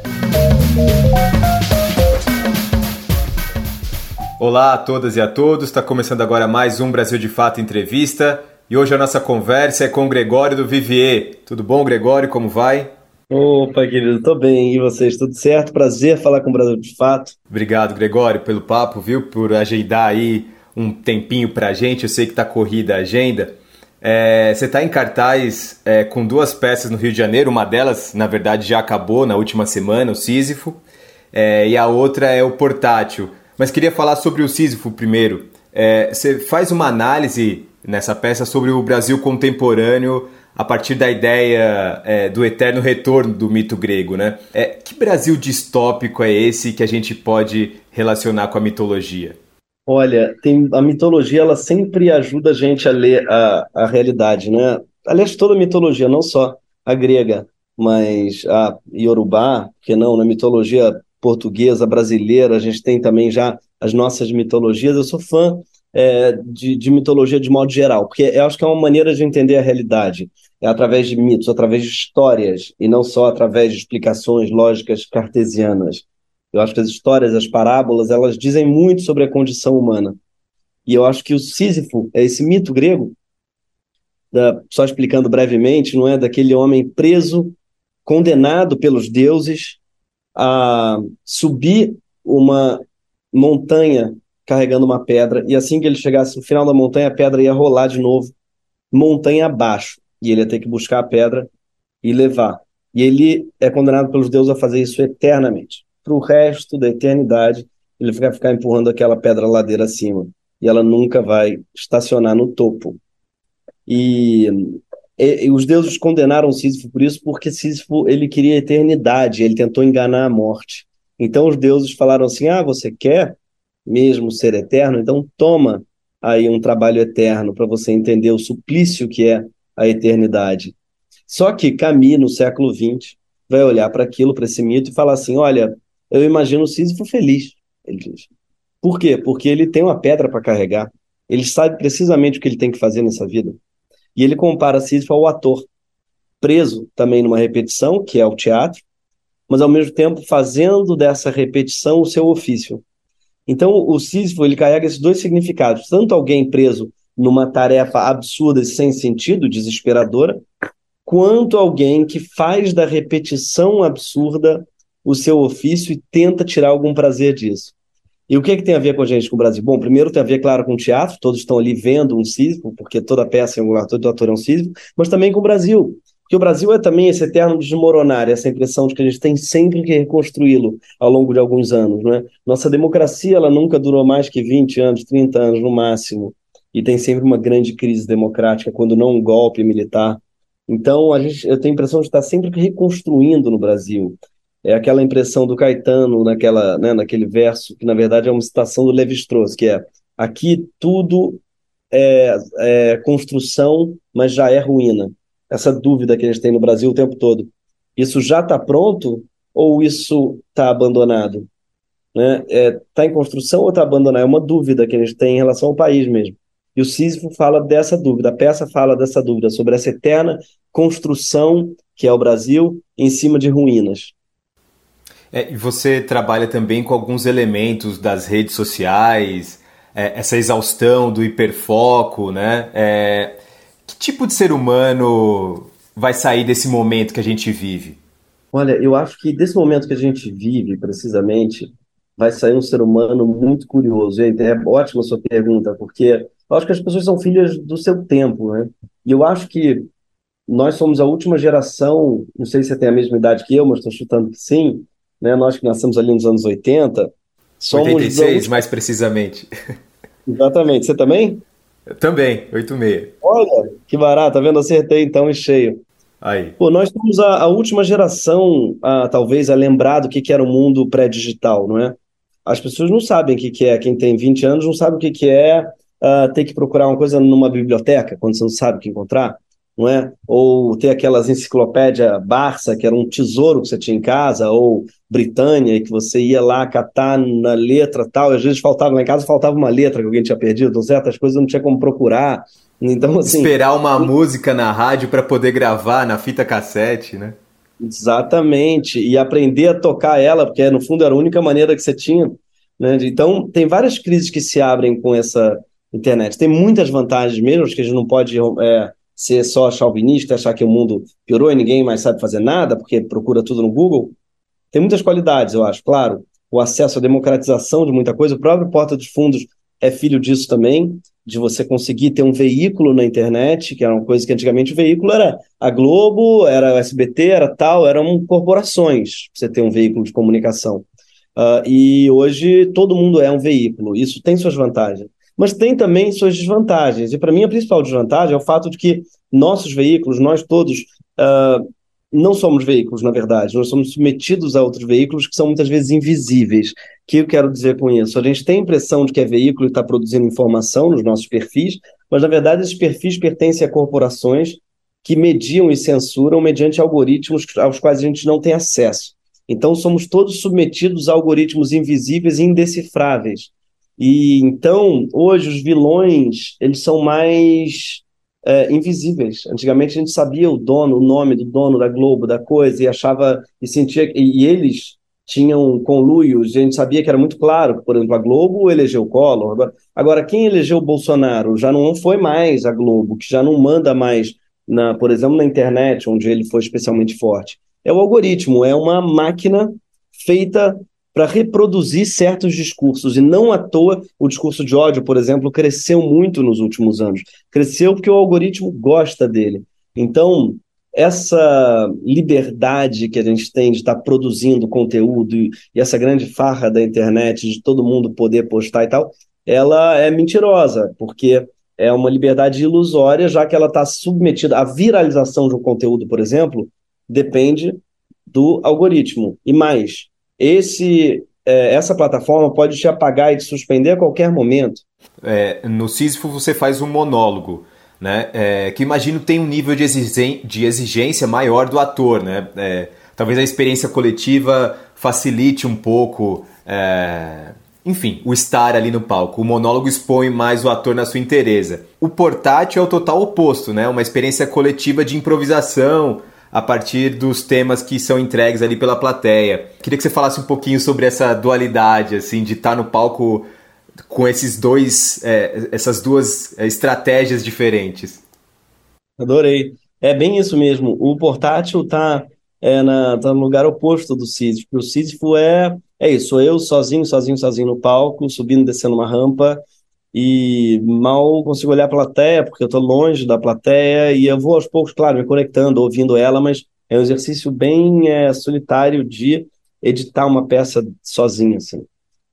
S18: Olá a todas e a todos, está começando agora mais um Brasil de Fato Entrevista e hoje a nossa conversa é com o Gregório do Vivier. Tudo bom, Gregório? Como vai?
S19: Opa, querido, tô bem. E vocês, tudo certo? Prazer falar com o Brasil de Fato.
S18: Obrigado, Gregório, pelo papo, viu? Por agendar aí um tempinho pra gente. Eu sei que tá corrida a agenda. É, você está em cartaz é, com duas peças no Rio de Janeiro, uma delas, na verdade, já acabou na última semana, o Sísifo, é, e a outra é o Portátil. Mas queria falar sobre o Sísifo primeiro. É, você faz uma análise nessa peça sobre o Brasil contemporâneo a partir da ideia é, do eterno retorno do mito grego, né? É, que Brasil distópico é esse que a gente pode relacionar com a mitologia?
S19: Olha, tem, a mitologia ela sempre ajuda a gente a ler a, a realidade, né? Aliás, toda a mitologia, não só a grega, mas a iorubá, que não, na mitologia portuguesa, brasileira, a gente tem também já as nossas mitologias. Eu sou fã é, de, de, mitologia de modo geral, porque eu acho que é uma maneira de entender a realidade, é através de mitos, através de histórias, e não só através de explicações lógicas cartesianas. Eu acho que as histórias, as parábolas, elas dizem muito sobre a condição humana. E eu acho que o Sísifo é esse mito grego, da, só explicando brevemente, não é daquele homem preso, condenado pelos deuses a subir uma montanha carregando uma pedra, e assim que ele chegasse no final da montanha, a pedra ia rolar de novo, montanha abaixo, e ele ia ter que buscar a pedra e levar. E ele é condenado pelos deuses a fazer isso eternamente. Para o resto da eternidade, ele vai ficar empurrando aquela pedra ladeira acima, e ela nunca vai estacionar no topo. E e, e os deuses condenaram Sísifo por isso, porque Sísifo ele queria eternidade, ele tentou enganar a morte. Então os deuses falaram assim: ah, você quer mesmo ser eterno? Então toma aí um trabalho eterno para você entender o suplício que é a eternidade. Só que Camille, no século XX, vai olhar para aquilo, para esse mito, e falar assim: olha, eu imagino Sísifo feliz. Ele diz. Por quê? Porque ele tem uma pedra para carregar. Ele sabe precisamente o que ele tem que fazer nessa vida. E ele compara Sísifo ao ator, preso também numa repetição, que é o teatro, mas ao mesmo tempo fazendo dessa repetição o seu ofício. Então o Sísifo ele carrega esses dois significados, tanto alguém preso numa tarefa absurda e sem sentido, desesperadora, quanto alguém que faz da repetição absurda o seu ofício e tenta tirar algum prazer disso. E o que, é que tem a ver com a gente, com o Brasil? Bom, primeiro tem a ver, claro, com o teatro, todos estão ali vendo um Sísifo, porque toda peça todo ator é um Sísifo, mas também com o Brasil, porque o Brasil é também esse eterno desmoronar, essa impressão de que a gente tem sempre que reconstruí-lo ao longo de alguns anos. Né? Nossa democracia ela nunca durou mais que 20 anos, 30 anos no máximo, e tem sempre uma grande crise democrática, quando não um golpe militar. Então, a gente, eu tenho a impressão de estar sempre reconstruindo no Brasil é aquela impressão do Caetano naquela, né, naquele verso, que na verdade é uma citação do Levi-Strauss, que é aqui tudo é, é, construção, mas já é ruína. Essa dúvida que a gente tem no Brasil o tempo todo. Isso já está pronto ou isso está abandonado? Está né? é, tá em construção ou está abandonado? É uma dúvida que a gente tem em relação ao país mesmo. E o Sísifo fala dessa dúvida, a peça fala dessa dúvida, sobre essa eterna construção que é o Brasil em cima de ruínas.
S18: É, e você trabalha também com alguns elementos das redes sociais, é, essa exaustão do hiperfoco, né? É, que tipo de ser humano vai sair desse momento que a gente vive?
S19: Olha, eu acho que desse momento que a gente vive, precisamente, vai sair um ser humano muito curioso. E é ótima a sua pergunta, porque eu acho que as pessoas são filhas do seu tempo, né? E eu acho que nós somos a última geração, não sei se você tem a mesma idade que eu, mas estou chutando que sim, né? Nós que nascemos ali nos anos 80,
S18: somos 86, mais precisamente.
S19: Exatamente. Você também?
S18: Eu também, 86.
S19: Olha, que barato, tá vendo? Acertei então em cheio.
S18: Aí.
S19: Pô, nós somos a, a última geração, a, talvez, a lembrar do que, que era o mundo pré-digital, não é? As pessoas não sabem o que, que é, quem tem 20 anos não sabe o que, que é uh, ter que procurar uma coisa numa biblioteca, quando você não sabe o que encontrar, não é? Ou ter aquelas enciclopédia Barça, que era um tesouro que você tinha em casa, ou Britânia, que você ia lá catar na letra tal, e às vezes faltava lá em casa, faltava uma letra que alguém tinha perdido, então certas coisas não tinha como procurar. Então, assim,
S18: Esperar uma música na rádio para poder gravar na fita cassete, né?
S19: Exatamente, e aprender a tocar ela, porque no fundo era a única maneira que você tinha. Né? Então, tem várias crises que se abrem com essa internet. Tem muitas vantagens mesmo, acho que a gente não pode é, ser só chauvinista, achar que o mundo piorou e ninguém mais sabe fazer nada, porque procura tudo no Google. Tem muitas qualidades, eu acho. Claro, o acesso à democratização de muita coisa, o próprio Porta dos Fundos é filho disso também, de você conseguir ter um veículo na internet, que era uma coisa que antigamente o veículo era a Globo, era o SBT, era tal, eram corporações, você ter um veículo de comunicação. Uh, e hoje todo mundo é um veículo, isso tem suas vantagens. Mas tem também suas desvantagens. E para mim a principal desvantagem é o fato de que nossos veículos, nós todos, uh, não somos veículos, na verdade, nós somos submetidos a outros veículos que são muitas vezes invisíveis. O que eu quero dizer com isso? A gente tem a impressão de que é veículo e está produzindo informação nos nossos perfis, mas na verdade esses perfis pertencem a corporações que mediam e censuram mediante algoritmos aos quais a gente não tem acesso. Então somos todos submetidos a algoritmos invisíveis e indecifráveis. E então, hoje os vilões, eles são mais é, invisíveis. Antigamente a gente sabia o dono, o nome do dono da Globo, da coisa, e achava e sentia. E, e eles tinham conluios, a gente sabia que era muito claro, por exemplo, a Globo elegeu o Collor. Agora, agora, quem elegeu o Bolsonaro já não foi mais a Globo, que já não manda mais, na, por exemplo, na internet, onde ele foi especialmente forte. É o algoritmo, é uma máquina feita para reproduzir certos discursos. E não à toa o discurso de ódio, por exemplo, cresceu muito nos últimos anos. Cresceu porque o algoritmo gosta dele. Então, essa liberdade que a gente tem de estar produzindo conteúdo e, essa grande farra da internet de todo mundo poder postar e tal, ela é mentirosa, porque é uma liberdade ilusória, já que ela está submetida à viralização de um conteúdo, por exemplo, depende do algoritmo. E mais, esse, é, essa plataforma pode te apagar e te suspender a qualquer momento.
S18: É, no Sísifo você faz um monólogo, né? É, que imagino tem um nível de, exigência maior do ator, né? É, talvez a experiência coletiva facilite um pouco, é, enfim, o estar ali no palco. O monólogo expõe mais o ator na sua inteireza. O portátil é o total oposto, né? Uma experiência coletiva de improvisação, a partir dos temas que são entregues ali pela plateia. Queria que você falasse um pouquinho sobre essa dualidade, assim, de estar no palco com esses dois, é, essas duas é, estratégias diferentes.
S19: Adorei. É bem isso mesmo. O portátil está é, tá no lugar oposto do Sísifo. O Sísifo é, é isso, sou eu sozinho, sozinho, sozinho no palco, subindo, descendo uma rampa, e mal consigo olhar a plateia, porque eu estou longe da plateia, e eu vou aos poucos, claro, me conectando, ouvindo ela, mas é um exercício bem é, solitário de editar uma peça sozinho, assim.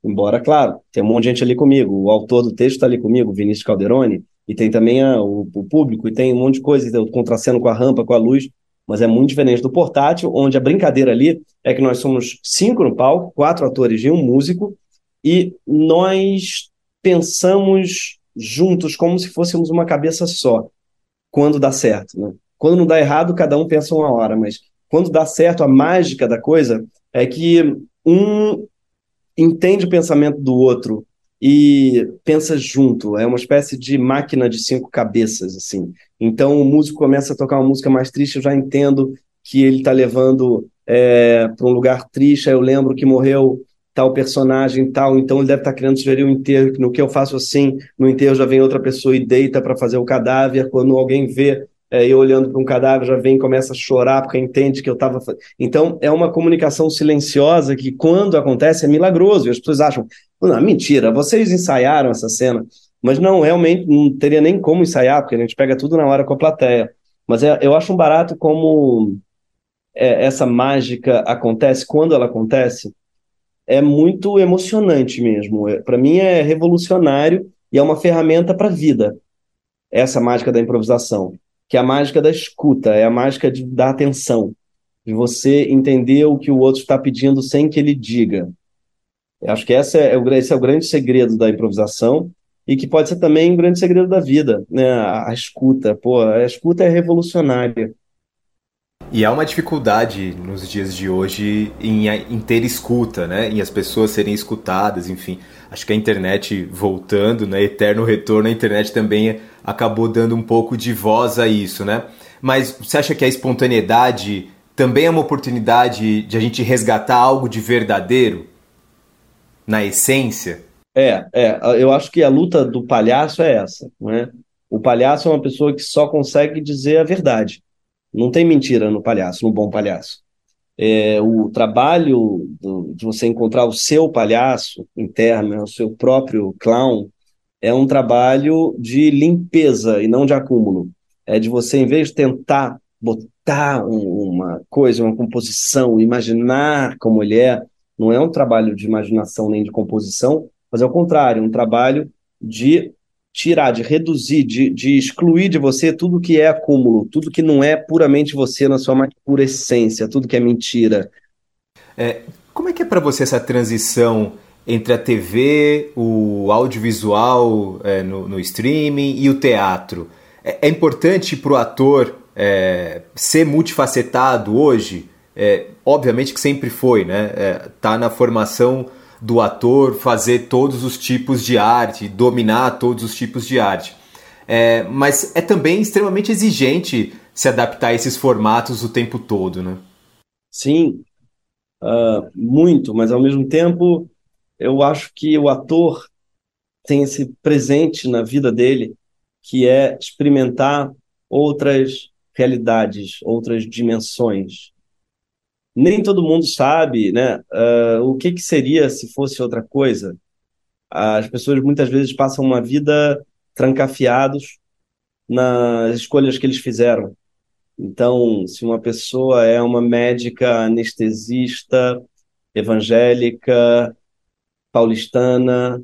S19: Embora, claro, tem um monte de gente ali comigo, o autor do texto está ali comigo, Vinícius Calderoni, e tem também a, o, o, público, e tem um monte de coisa, eu contracendo com a rampa, com a luz, mas é muito diferente do portátil, onde a brincadeira ali é que nós somos cinco no palco, quatro atores e um músico, e nós pensamos juntos como se fôssemos uma cabeça só, quando dá certo. Né? Quando não dá errado, cada um pensa uma hora, mas quando dá certo, a mágica da coisa é que um entende o pensamento do outro e pensa junto. É uma espécie de máquina de cinco cabeças, assim. Então o músico começa a tocar uma música mais triste, eu já entendo que ele está levando é, para um lugar triste. Aí eu lembro que morreu tal personagem tal, então ele deve estar querendo sugerir um enterro. No que eu faço assim, no enterro já vem outra pessoa e deita para fazer o cadáver. Quando alguém vê é, eu olhando para um cadáver, já vem e começa a chorar porque entende que eu estava. Então, é uma comunicação silenciosa que, quando acontece, é milagroso. E as pessoas acham, não, mentira, vocês ensaiaram essa cena. Mas não, realmente não teria nem como ensaiar, porque a gente pega tudo na hora com a plateia. Mas é, eu acho um barato como é, essa mágica acontece, quando ela acontece, é muito emocionante mesmo. É, para mim é revolucionário e é uma ferramenta para a vida, essa mágica da improvisação que é a mágica da escuta, é a mágica de, da atenção, de você entender o que o outro está pedindo sem que ele diga. Eu acho que essa é, o, esse é o grande segredo da improvisação e que pode ser também um grande segredo da vida, né? A, a escuta, pô, a escuta é revolucionária.
S18: E há uma dificuldade nos dias de hoje em, em, ter escuta, né? Em as pessoas serem escutadas, enfim. Acho que a internet voltando, né? Eterno retorno, a internet também acabou dando um pouco de voz a isso, né? Mas você acha que a espontaneidade também é uma oportunidade de a gente resgatar algo de verdadeiro na essência?
S19: É, é. Eu acho que a luta do palhaço é essa, né? O palhaço é uma pessoa que só consegue dizer a verdade. Não tem mentira no palhaço, no bom palhaço. É, o trabalho do, de você encontrar o seu palhaço interno, né, o seu próprio clown, é um trabalho de limpeza e não de acúmulo. É de você, em vez de tentar botar um, uma coisa, uma composição, imaginar como ele é, não é um trabalho de imaginação nem de composição, mas é o contrário, um trabalho de tirar, de reduzir, de, de excluir de você tudo que é acúmulo, tudo que não é puramente você na sua mais pura essência, tudo que é mentira.
S18: É, como é que é para você essa transição entre a TV, o audiovisual é, no, no, streaming e o teatro. É, é importante para o ator é, ser multifacetado hoje? É, obviamente que sempre foi, né? É, tá na formação do ator fazer todos os tipos de arte, dominar todos os tipos de arte. É, mas é também extremamente exigente se adaptar a esses formatos o tempo todo, né?
S19: Sim, uh, muito, mas ao mesmo tempo eu acho que o ator tem esse presente na vida dele, que é experimentar outras realidades, outras dimensões. Nem todo mundo sabe né, uh, o que, que seria se fosse outra coisa. As pessoas muitas vezes passam uma vida trancafiados nas escolhas que eles fizeram. Então, se uma pessoa é uma médica anestesista, evangélica, paulistana,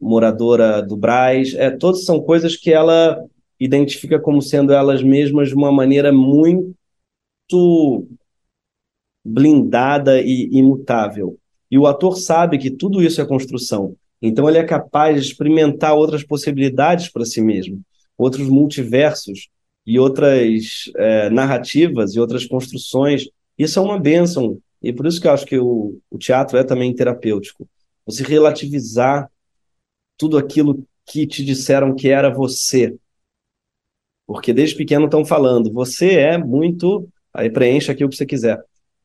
S19: moradora do Braz, é, todas são coisas que ela identifica como sendo elas mesmas de uma maneira muito blindada e imutável. E o ator sabe que tudo isso é construção. Então ele é capaz de experimentar outras possibilidades para si mesmo, outros multiversos e outras é, narrativas e outras construções. Isso é uma bênção. E por isso que eu acho que o, o teatro é também terapêutico você relativizar tudo aquilo que te disseram que era você. Porque desde pequeno estão falando, você é muito, aí preencha aqui o que você quiser,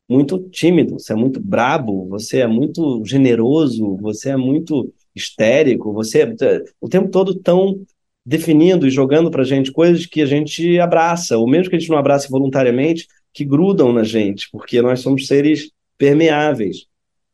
S19: muito tímido, você é muito brabo, você é muito generoso, você é muito histérico, você é, o tempo todo tão definindo e jogando para gente coisas que a gente abraça, ou mesmo que a gente não abrace voluntariamente, que grudam na gente, porque nós somos seres permeáveis.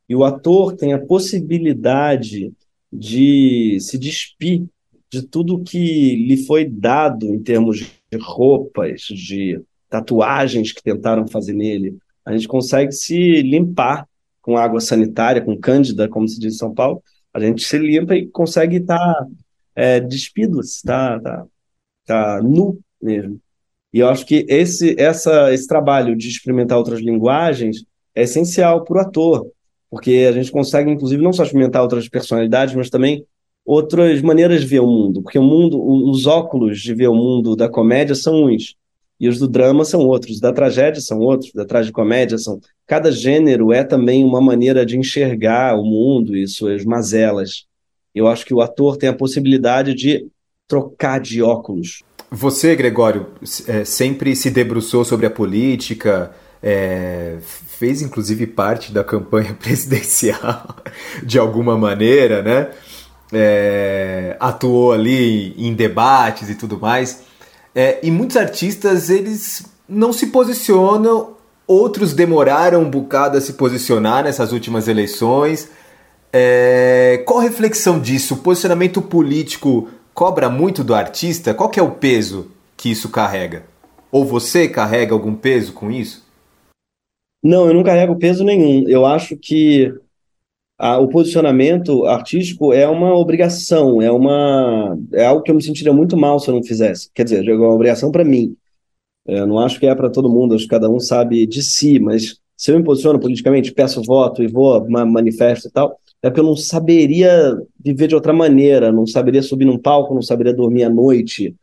S19: E o ator tem a possibilidade de se despir de tudo que lhe foi dado em termos de roupas, de tatuagens que tentaram fazer nele. A gente consegue se limpar com água sanitária, com cândida, como se diz em São Paulo. A gente se limpa e consegue estar tá, é, despido, está tá, tá nu mesmo. E eu acho que esse, essa, esse trabalho de experimentar outras linguagens é essencial para o ator, porque a gente consegue, inclusive, não só experimentar outras personalidades, mas também outras maneiras de ver o mundo, porque o mundo, os óculos de ver o mundo da comédia são uns, e os do drama são outros, da tragédia são outros, da tragicomédia são. Cada gênero é também uma maneira de enxergar o mundo e suas mazelas. Eu acho que o ator tem a possibilidade de trocar de óculos.
S18: Você, Gregório, é, sempre se debruçou sobre a política, é, fez inclusive parte da campanha presidencial de alguma maneira, né? É, atuou ali em debates e tudo mais. É, e muitos artistas eles não se posicionam, outros demoraram um bocado a se posicionar nessas últimas eleições. É, qual a reflexão disso? O posicionamento político cobra muito do artista? Qual é o peso que isso carrega? Ou você carrega algum peso com isso?
S19: Não, eu não carrego peso nenhum. Eu acho que a, o posicionamento artístico é uma obrigação, é uma é algo que eu me sentiria muito mal se eu não fizesse. Quer dizer, é uma obrigação para mim. Eu não acho que é para todo mundo, acho que cada um sabe de si, mas se eu me posiciono politicamente, peço voto e vou, manifesto e tal, é porque eu não saberia viver de outra maneira, não saberia subir num palco, não saberia dormir à noite,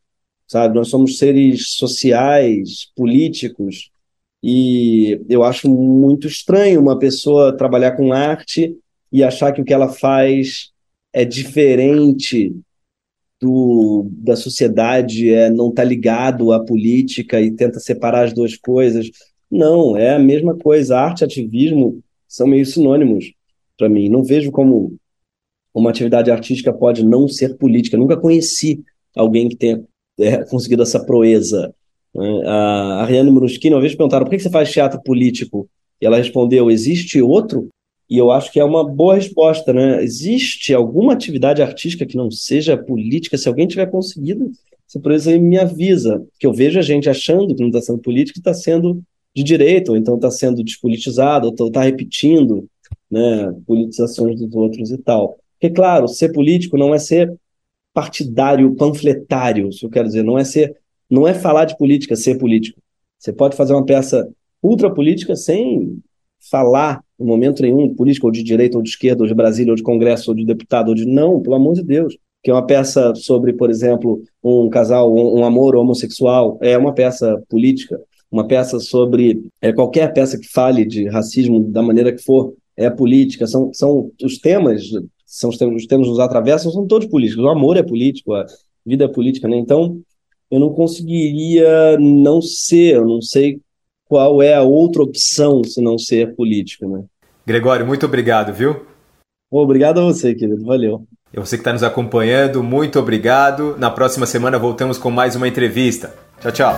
S19: sabe? Nós somos seres sociais, políticos, e eu acho muito estranho uma pessoa trabalhar com arte e achar que o que ela faz é diferente do, da sociedade, é não tá ligado à política e tenta separar as duas coisas. Não, é a mesma coisa. Arte e ativismo são meio sinônimos para mim. Não vejo como uma atividade artística pode não ser política. nunca conheci alguém que tenha é, conseguido essa proeza. Né? A Ariane Bruschini, uma vez perguntaram por que você faz teatro político? E ela respondeu: existe outro? E eu acho que é uma boa resposta, né? Existe alguma atividade artística que não seja política? Se alguém tiver conseguido essa proeza, me avisa. Que eu vejo a gente achando que não está sendo político e está sendo de direita, ou então está sendo despolitizado, ou está repetindo né, politizações dos outros e tal. Porque, claro, ser político não é ser partidário, panfletário, isso eu quero dizer, não é ser, não é falar de política, ser político. Você pode fazer uma peça ultra política sem falar em momento nenhum de política, ou de direita, ou de esquerda, ou de Brasília, ou de Congresso, ou de deputado, ou de não, pelo amor de Deus. Que é uma peça sobre, por exemplo, um casal, um, um amor homossexual, é uma peça política. Uma peça sobre é, qualquer peça que fale de racismo da maneira que for, é política, são, são os temas, são os temas, os temas que nos atravessam, são todos políticos. O amor é político, a vida é política, né? Então, eu não conseguiria não ser, eu não sei qual é a outra opção se não ser político, né?
S18: Gregório, muito obrigado, viu?
S19: Obrigado a você, querido. Valeu.
S18: E você que está nos acompanhando, muito obrigado. Na próxima semana voltamos com mais uma entrevista. Tchau, tchau.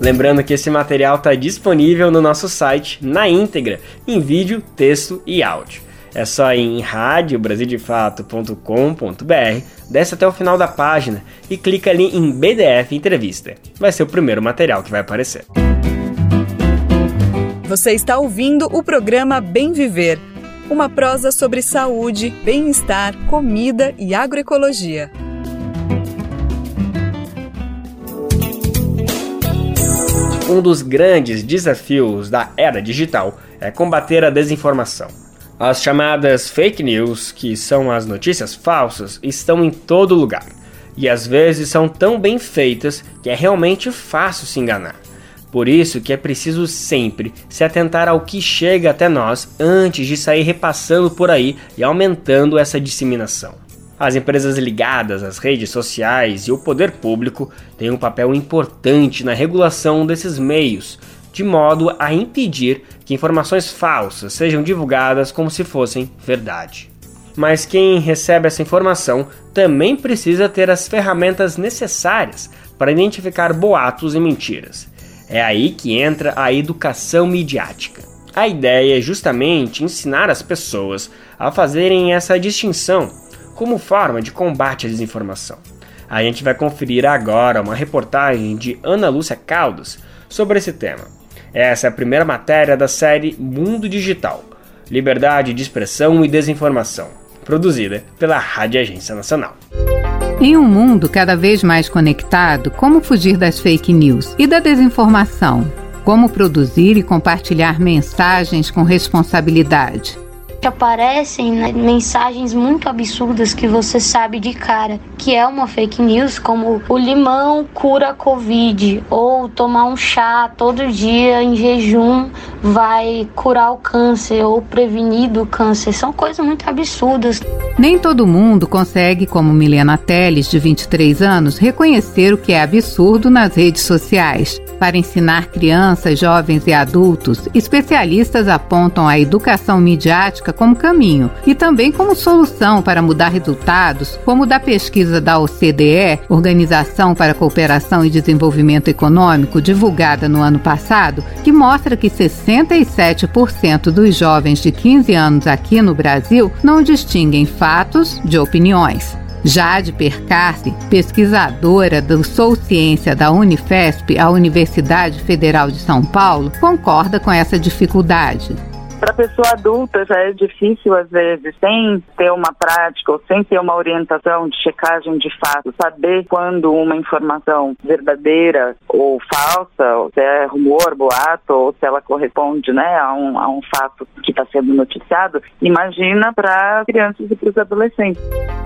S2: Lembrando que esse material está disponível no nosso site na íntegra, em vídeo, texto e áudio. É só ir em radiobrasildefato.com.br, desce até o final da página e clica ali em BDF Entrevista. Vai ser o primeiro material que vai aparecer.
S1: Você está ouvindo o programa Bem Viver, uma prosa sobre saúde, bem-estar, comida e agroecologia.
S2: Um dos grandes desafios da era digital é combater a desinformação. As chamadas fake news, que são as notícias falsas, estão em todo lugar e às vezes são tão bem feitas que é realmente fácil se enganar. Por isso que é preciso sempre se atentar ao que chega até nós antes de sair repassando por aí e aumentando essa disseminação. As empresas ligadas às redes sociais e o poder público têm um papel importante na regulação desses meios, de modo a impedir que informações falsas sejam divulgadas como se fossem verdade. Mas quem recebe essa informação também precisa ter as ferramentas necessárias para identificar boatos e mentiras. É aí que entra a educação midiática. A ideia é justamente ensinar as pessoas a fazerem essa distinção como forma de combate à desinformação. A gente vai conferir agora uma reportagem de Ana Lúcia Caldas sobre esse tema. Essa é a primeira matéria da série Mundo Digital Liberdade de Expressão e Desinformação, produzida pela Rádio Agência Nacional.
S20: Em um mundo cada vez mais conectado, como fugir das fake news e da desinformação? Como produzir e compartilhar mensagens com responsabilidade?
S21: Aparecem né, mensagens muito absurdas que você sabe de cara que é uma fake news, como o limão cura a covid ou tomar um chá todo dia em jejum vai curar o câncer ou prevenir do câncer. São coisas muito absurdas.
S20: Nem todo mundo consegue, como Milena Teles, de 23 anos, reconhecer o que é absurdo nas redes sociais. Para ensinar crianças, jovens e adultos, especialistas apontam a educação midiática como caminho e também como solução para mudar resultados, como da pesquisa da OCDE, Organização para a Cooperação e Desenvolvimento Econômico, divulgada no ano passado, que mostra que 67% dos jovens de 15 anos aqui no Brasil não distinguem fatos de opiniões. Jade Percarce, pesquisadora do Sou Ciência da Unifesp, a Universidade Federal de São Paulo, concorda com essa dificuldade.
S22: Para pessoa adulta já é difícil, às vezes, sem ter uma prática ou sem ter uma orientação de checagem de fato, saber quando uma informação verdadeira ou falsa, ou se é rumor, boato, ou se ela corresponde né, a, um, a um fato que está sendo noticiado, imagina para crianças e para os adolescentes.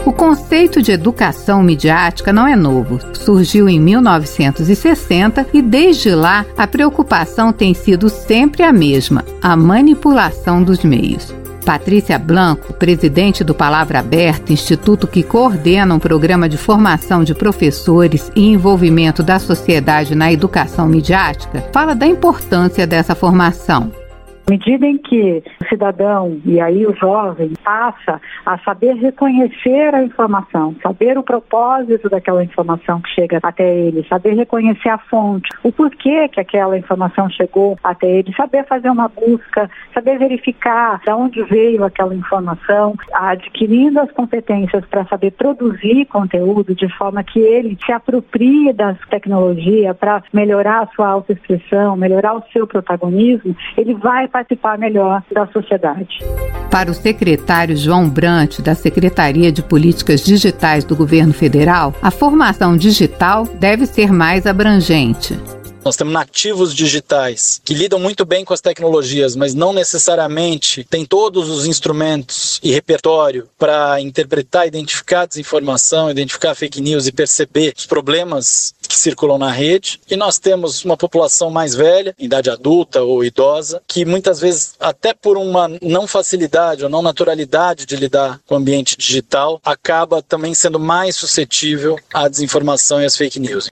S20: O conceito de educação midiática não é novo. Surgiu em 1960 e desde lá a preocupação tem sido sempre a mesma: a manipulação dos meios. Patrícia Blanco, presidente do Palavra Aberta, instituto que coordena um programa de formação de professores e envolvimento da sociedade na educação midiática, fala da importância dessa formação.
S23: À medida em que o cidadão, e aí o jovem, passa a saber reconhecer a informação, saber o propósito daquela informação que chega até ele, saber reconhecer a fonte, o porquê que aquela informação chegou até ele, saber fazer uma busca, saber verificar de onde veio aquela informação, adquirindo as competências para saber produzir conteúdo de forma que ele se aproprie das tecnologias para melhorar a sua autoexpressão, melhorar o seu protagonismo, ele vai participar melhor da sociedade.
S20: Para o secretário João Brant, da Secretaria de Políticas Digitais do Governo Federal, a formação digital deve ser mais abrangente.
S24: Nós temos nativos digitais que lidam muito bem com as tecnologias, mas não necessariamente têm todos os instrumentos e repertório para interpretar, identificar desinformação, identificar fake news e perceber os problemas que circulam na rede. E nós temos uma população mais velha, idade adulta ou idosa, que muitas vezes, até por uma não facilidade ou não naturalidade de lidar com o ambiente digital, acaba também sendo mais suscetível à desinformação e às fake news.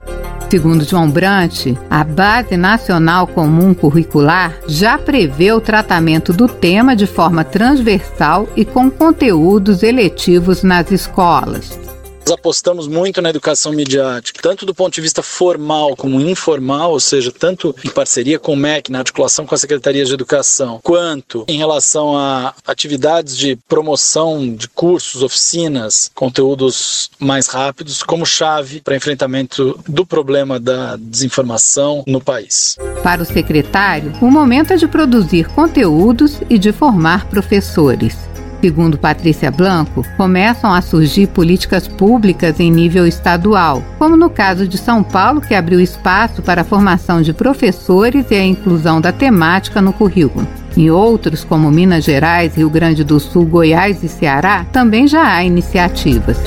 S20: Segundo João Brant, a Base Nacional Comum Curricular já prevê o tratamento do tema de forma transversal e com conteúdos eletivos nas escolas.
S24: Nós apostamos muito na educação midiática, tanto do ponto de vista formal como informal, ou seja, tanto em parceria com o MEC, na articulação com a Secretaria de Educação, quanto em relação a atividades de promoção de cursos, oficinas, conteúdos mais rápidos, como chave para enfrentamento do problema da desinformação no país.
S20: Para o secretário, o momento é de produzir conteúdos e de formar professores. Segundo Patrícia Blanco, começam a surgir políticas públicas em nível estadual, como no caso de São Paulo, que abriu espaço para a formação de professores e a inclusão da temática no currículo. Em outros, como Minas Gerais, Rio Grande do Sul, Goiás e Ceará, também já há iniciativas.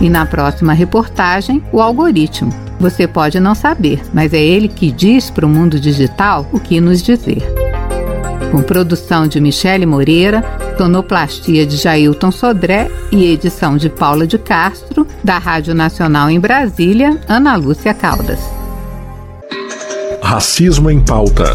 S20: E na próxima reportagem, o algoritmo. Você pode não saber, mas é ele que diz para o mundo digital o que nos dizer com produção de Michele Moreira, tonoplastia de Jailton Sodré e edição de Paula de Castro, da Rádio Nacional em Brasília, Ana Lúcia Caldas.
S25: Racismo em pauta.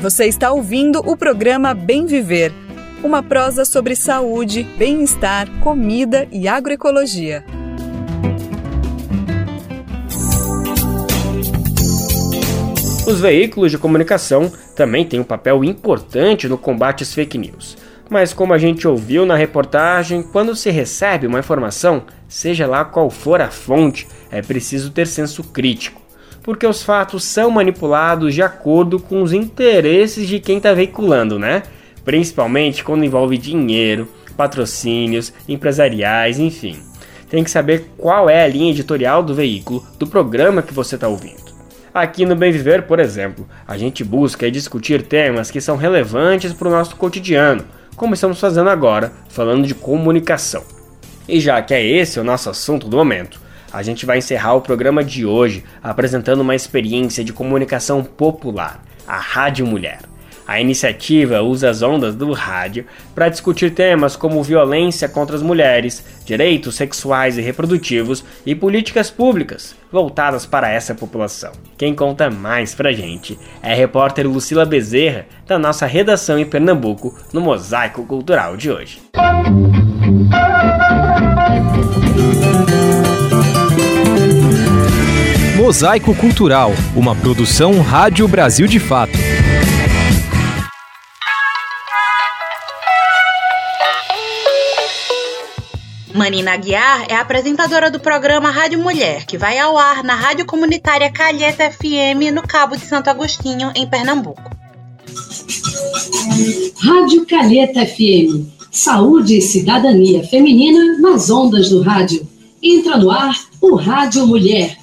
S1: Você está ouvindo o programa Bem Viver, uma prosa sobre saúde, bem-estar, comida e agroecologia.
S2: Os veículos de comunicação também têm um papel importante no combate às fake news. Mas como a gente ouviu na reportagem, quando se recebe uma informação, seja lá qual for a fonte, é preciso ter senso crítico, porque os fatos são manipulados de acordo com os interesses de quem está veiculando, né? Principalmente quando envolve dinheiro, patrocínios, empresariais, enfim. Tem que saber qual é a linha editorial do veículo, do programa que você está ouvindo. Aqui no Bem Viver, por exemplo, a gente busca discutir temas que são relevantes para o nosso cotidiano, como estamos fazendo agora, falando de comunicação. E já que é esse o nosso assunto do momento, a gente vai encerrar o programa de hoje apresentando uma experiência de comunicação popular, a Rádio Mulher. A iniciativa usa as ondas do rádio para discutir temas como violência contra as mulheres, direitos sexuais e reprodutivos e políticas públicas voltadas para essa população. Quem conta mais pra gente é a repórter Lucila Bezerra, da nossa redação em Pernambuco, no Mosaico Cultural de hoje.
S26: Mosaico Cultural, uma produção Rádio Brasil de Fato.
S27: Manina Aguiar é apresentadora do programa Rádio Mulher, que vai ao ar na Rádio Comunitária Calheta FM, no Cabo de Santo Agostinho, em Pernambuco.
S28: Rádio Calheta FM. Saúde e cidadania feminina nas ondas do rádio. Entra no ar o Rádio Mulher.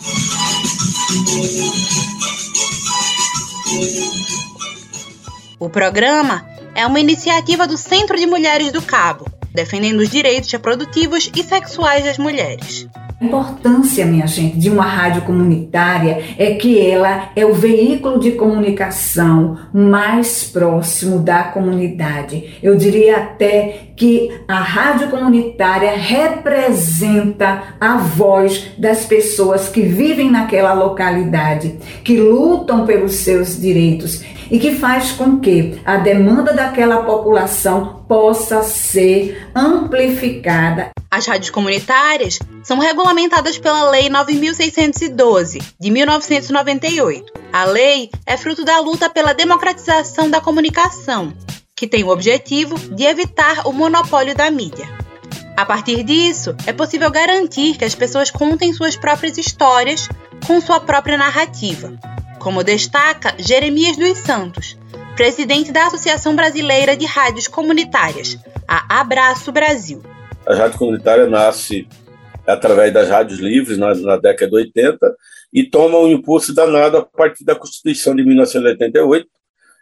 S27: O programa é uma iniciativa do Centro de Mulheres do Cabo defendendo os direitos reprodutivos e sexuais das mulheres.
S29: A importância, minha gente, de uma rádio comunitária é que ela é o veículo de comunicação mais próximo da comunidade. Eu diria até que a rádio comunitária representa a voz das pessoas que vivem naquela localidade, que lutam pelos seus direitos e que faz com que a demanda daquela população possa ser amplificada.
S27: As rádios comunitárias são regulamentadas pela Lei 9612 de 1998. A lei é fruto da luta pela democratização da comunicação, que tem o objetivo de evitar o monopólio da mídia. A partir disso, é possível garantir que as pessoas contem suas próprias histórias com sua própria narrativa, como destaca Jeremias dos Santos, presidente da Associação Brasileira de Rádios Comunitárias, a Abraço Brasil.
S30: A rádio comunitária nasce através das rádios livres na, na década de 80 e toma um impulso danado a partir da Constituição de 1988,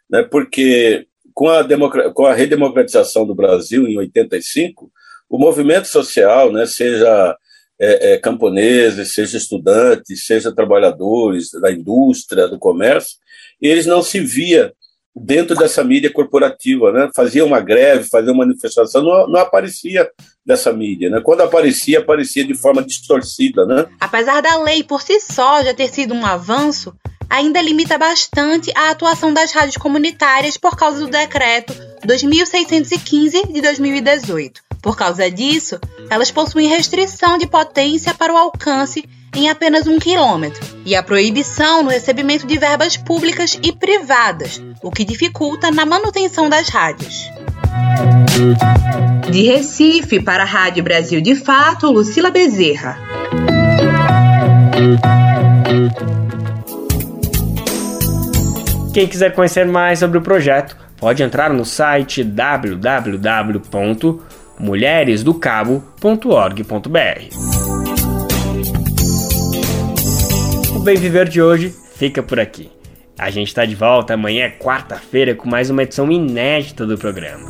S30: né, porque com a, com a redemocratização do Brasil em 85, o movimento social, né, seja é, é, camponeses, seja estudantes, seja trabalhadores da indústria, do comércio, eles não se via dentro dessa mídia corporativa, né? Fazia uma greve, fazia uma manifestação, não, não aparecia dessa mídia, né? Quando aparecia, aparecia de forma distorcida, né?
S27: Apesar da lei por si só já ter sido um avanço, ainda limita bastante a atuação das rádios comunitárias por causa do decreto 2615 de 2018. Por causa disso, elas possuem restrição de potência para o alcance em apenas um quilômetro e a proibição no recebimento de verbas públicas e privadas, o que dificulta na manutenção das rádios. De Recife para a Rádio Brasil de Fato, Lucila Bezerra.
S2: Quem quiser conhecer mais sobre o projeto, pode entrar no site www.mulheresdocabo.org.br. O Bem Viver de hoje fica por aqui. A gente está de volta amanhã, quarta-feira, com mais uma edição inédita do programa.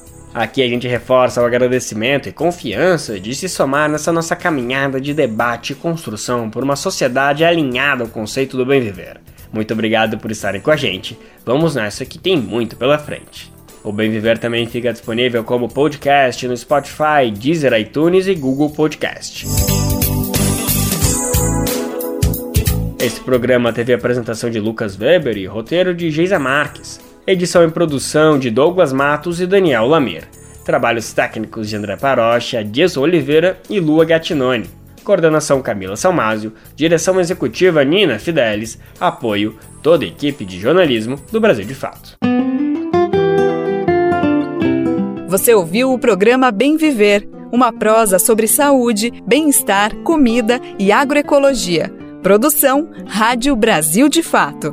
S2: Aqui a gente reforça o agradecimento e confiança de se somar nessa nossa caminhada de debate e construção por uma sociedade alinhada ao conceito do bem viver. Muito obrigado por estarem com a gente. Vamos nessa que tem muito pela frente. O Bem Viver também fica disponível como podcast no Spotify, Deezer, iTunes e Google Podcast. Esse programa teve apresentação de Lucas Weber e roteiro de Geisa Marques. Edição e produção de Douglas Matos e Daniel Lamer. Trabalhos técnicos de André Parocha, Dias Oliveira e Lua Gattinoni. Coordenação Camila Salmásio, direção executiva Nina Fidelis, apoio toda a equipe de jornalismo do Brasil de Fato.
S1: Você ouviu o programa Bem Viver, uma prosa sobre saúde, bem-estar, comida e agroecologia. Produção Rádio Brasil de Fato.